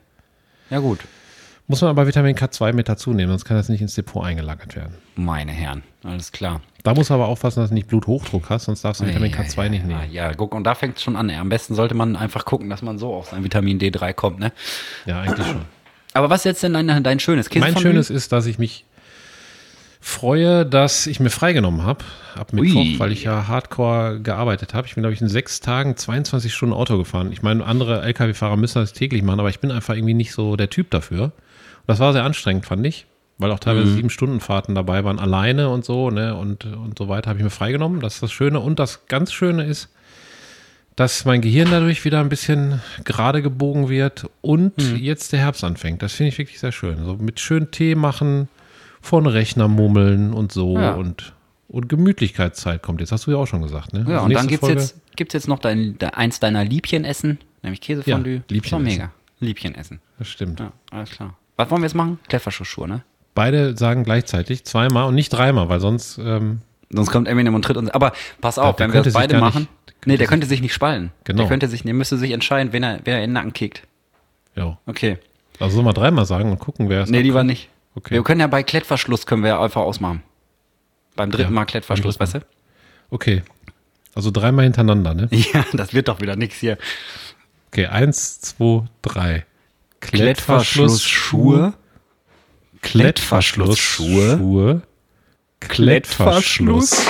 Ja, gut. Muss man aber Vitamin K2 mit dazu nehmen, sonst kann das nicht ins Depot eingelagert werden. Meine Herren. Alles klar. Da musst du aber aufpassen, dass du nicht Bluthochdruck hast, sonst darfst du Vitamin Ja, K2 ja, nicht nehmen. Ja, guck, und da fängt es schon an. ey. Am besten sollte man einfach gucken, dass man so auf sein Vitamin D3 kommt, ne? Ja, eigentlich schon. Aber was ist jetzt denn dein, dein schönes Käse mein Schönes ist, dass ich mich freue, dass ich mir freigenommen habe ab Mittwoch, Ui. weil ich ja hardcore gearbeitet habe. Ich bin, glaube ich, in sechs Tagen 22 Stunden Auto gefahren. Ich meine, andere Lkw-Fahrer müssen das täglich machen, aber ich bin einfach irgendwie nicht so der Typ dafür. Und das war sehr anstrengend, fand ich, weil auch teilweise Mhm. sieben Stunden Fahrten dabei waren, alleine und so, ne, und, und so weiter, habe ich mir freigenommen. Das ist das Schöne. Und das ganz Schöne ist, dass mein Gehirn dadurch wieder ein bisschen gerade gebogen wird und Mhm. jetzt der Herbst anfängt. Das finde ich wirklich sehr schön. So mit schön Tee machen, vor den Rechner mummeln und so Ja. und, und Gemütlichkeitszeit kommt jetzt. Hast du ja auch schon gesagt, ne? Ja, Also und dann gibt's Folge- jetzt, gibt's jetzt noch dein, de, eins deiner Liebchenessen, nämlich Käsefondue. Ja, Liebchenessen. mega. Liebchenessen. Das stimmt. Ja, alles klar. Was wollen wir jetzt machen? Klettverschlussschuhe, ne? Beide sagen gleichzeitig zweimal und nicht dreimal, weil sonst ähm, Sonst kommt Eminem und tritt uns. Aber pass auf, wenn wir das beide machen. nicht- nee, der könnte sich nicht spalten. Genau. Der könnte sich, der müsste sich entscheiden, wen er, wen er in den Nacken kickt. ja. Okay. Also sollen wir dreimal sagen und gucken, wer es Nee, lieber nicht. Okay. Wir können ja bei Klettverschluss können wir ja einfach ausmachen. Beim dritten Ja, Mal Klettverschluss, beim weißt du? Okay. Also dreimal hintereinander, ne? Ja, das wird doch wieder nix hier. Okay, eins, zwei, drei. Klettverschlussschuhe. Klettverschlussschuhe. Klettverschluss. Klettverschluss.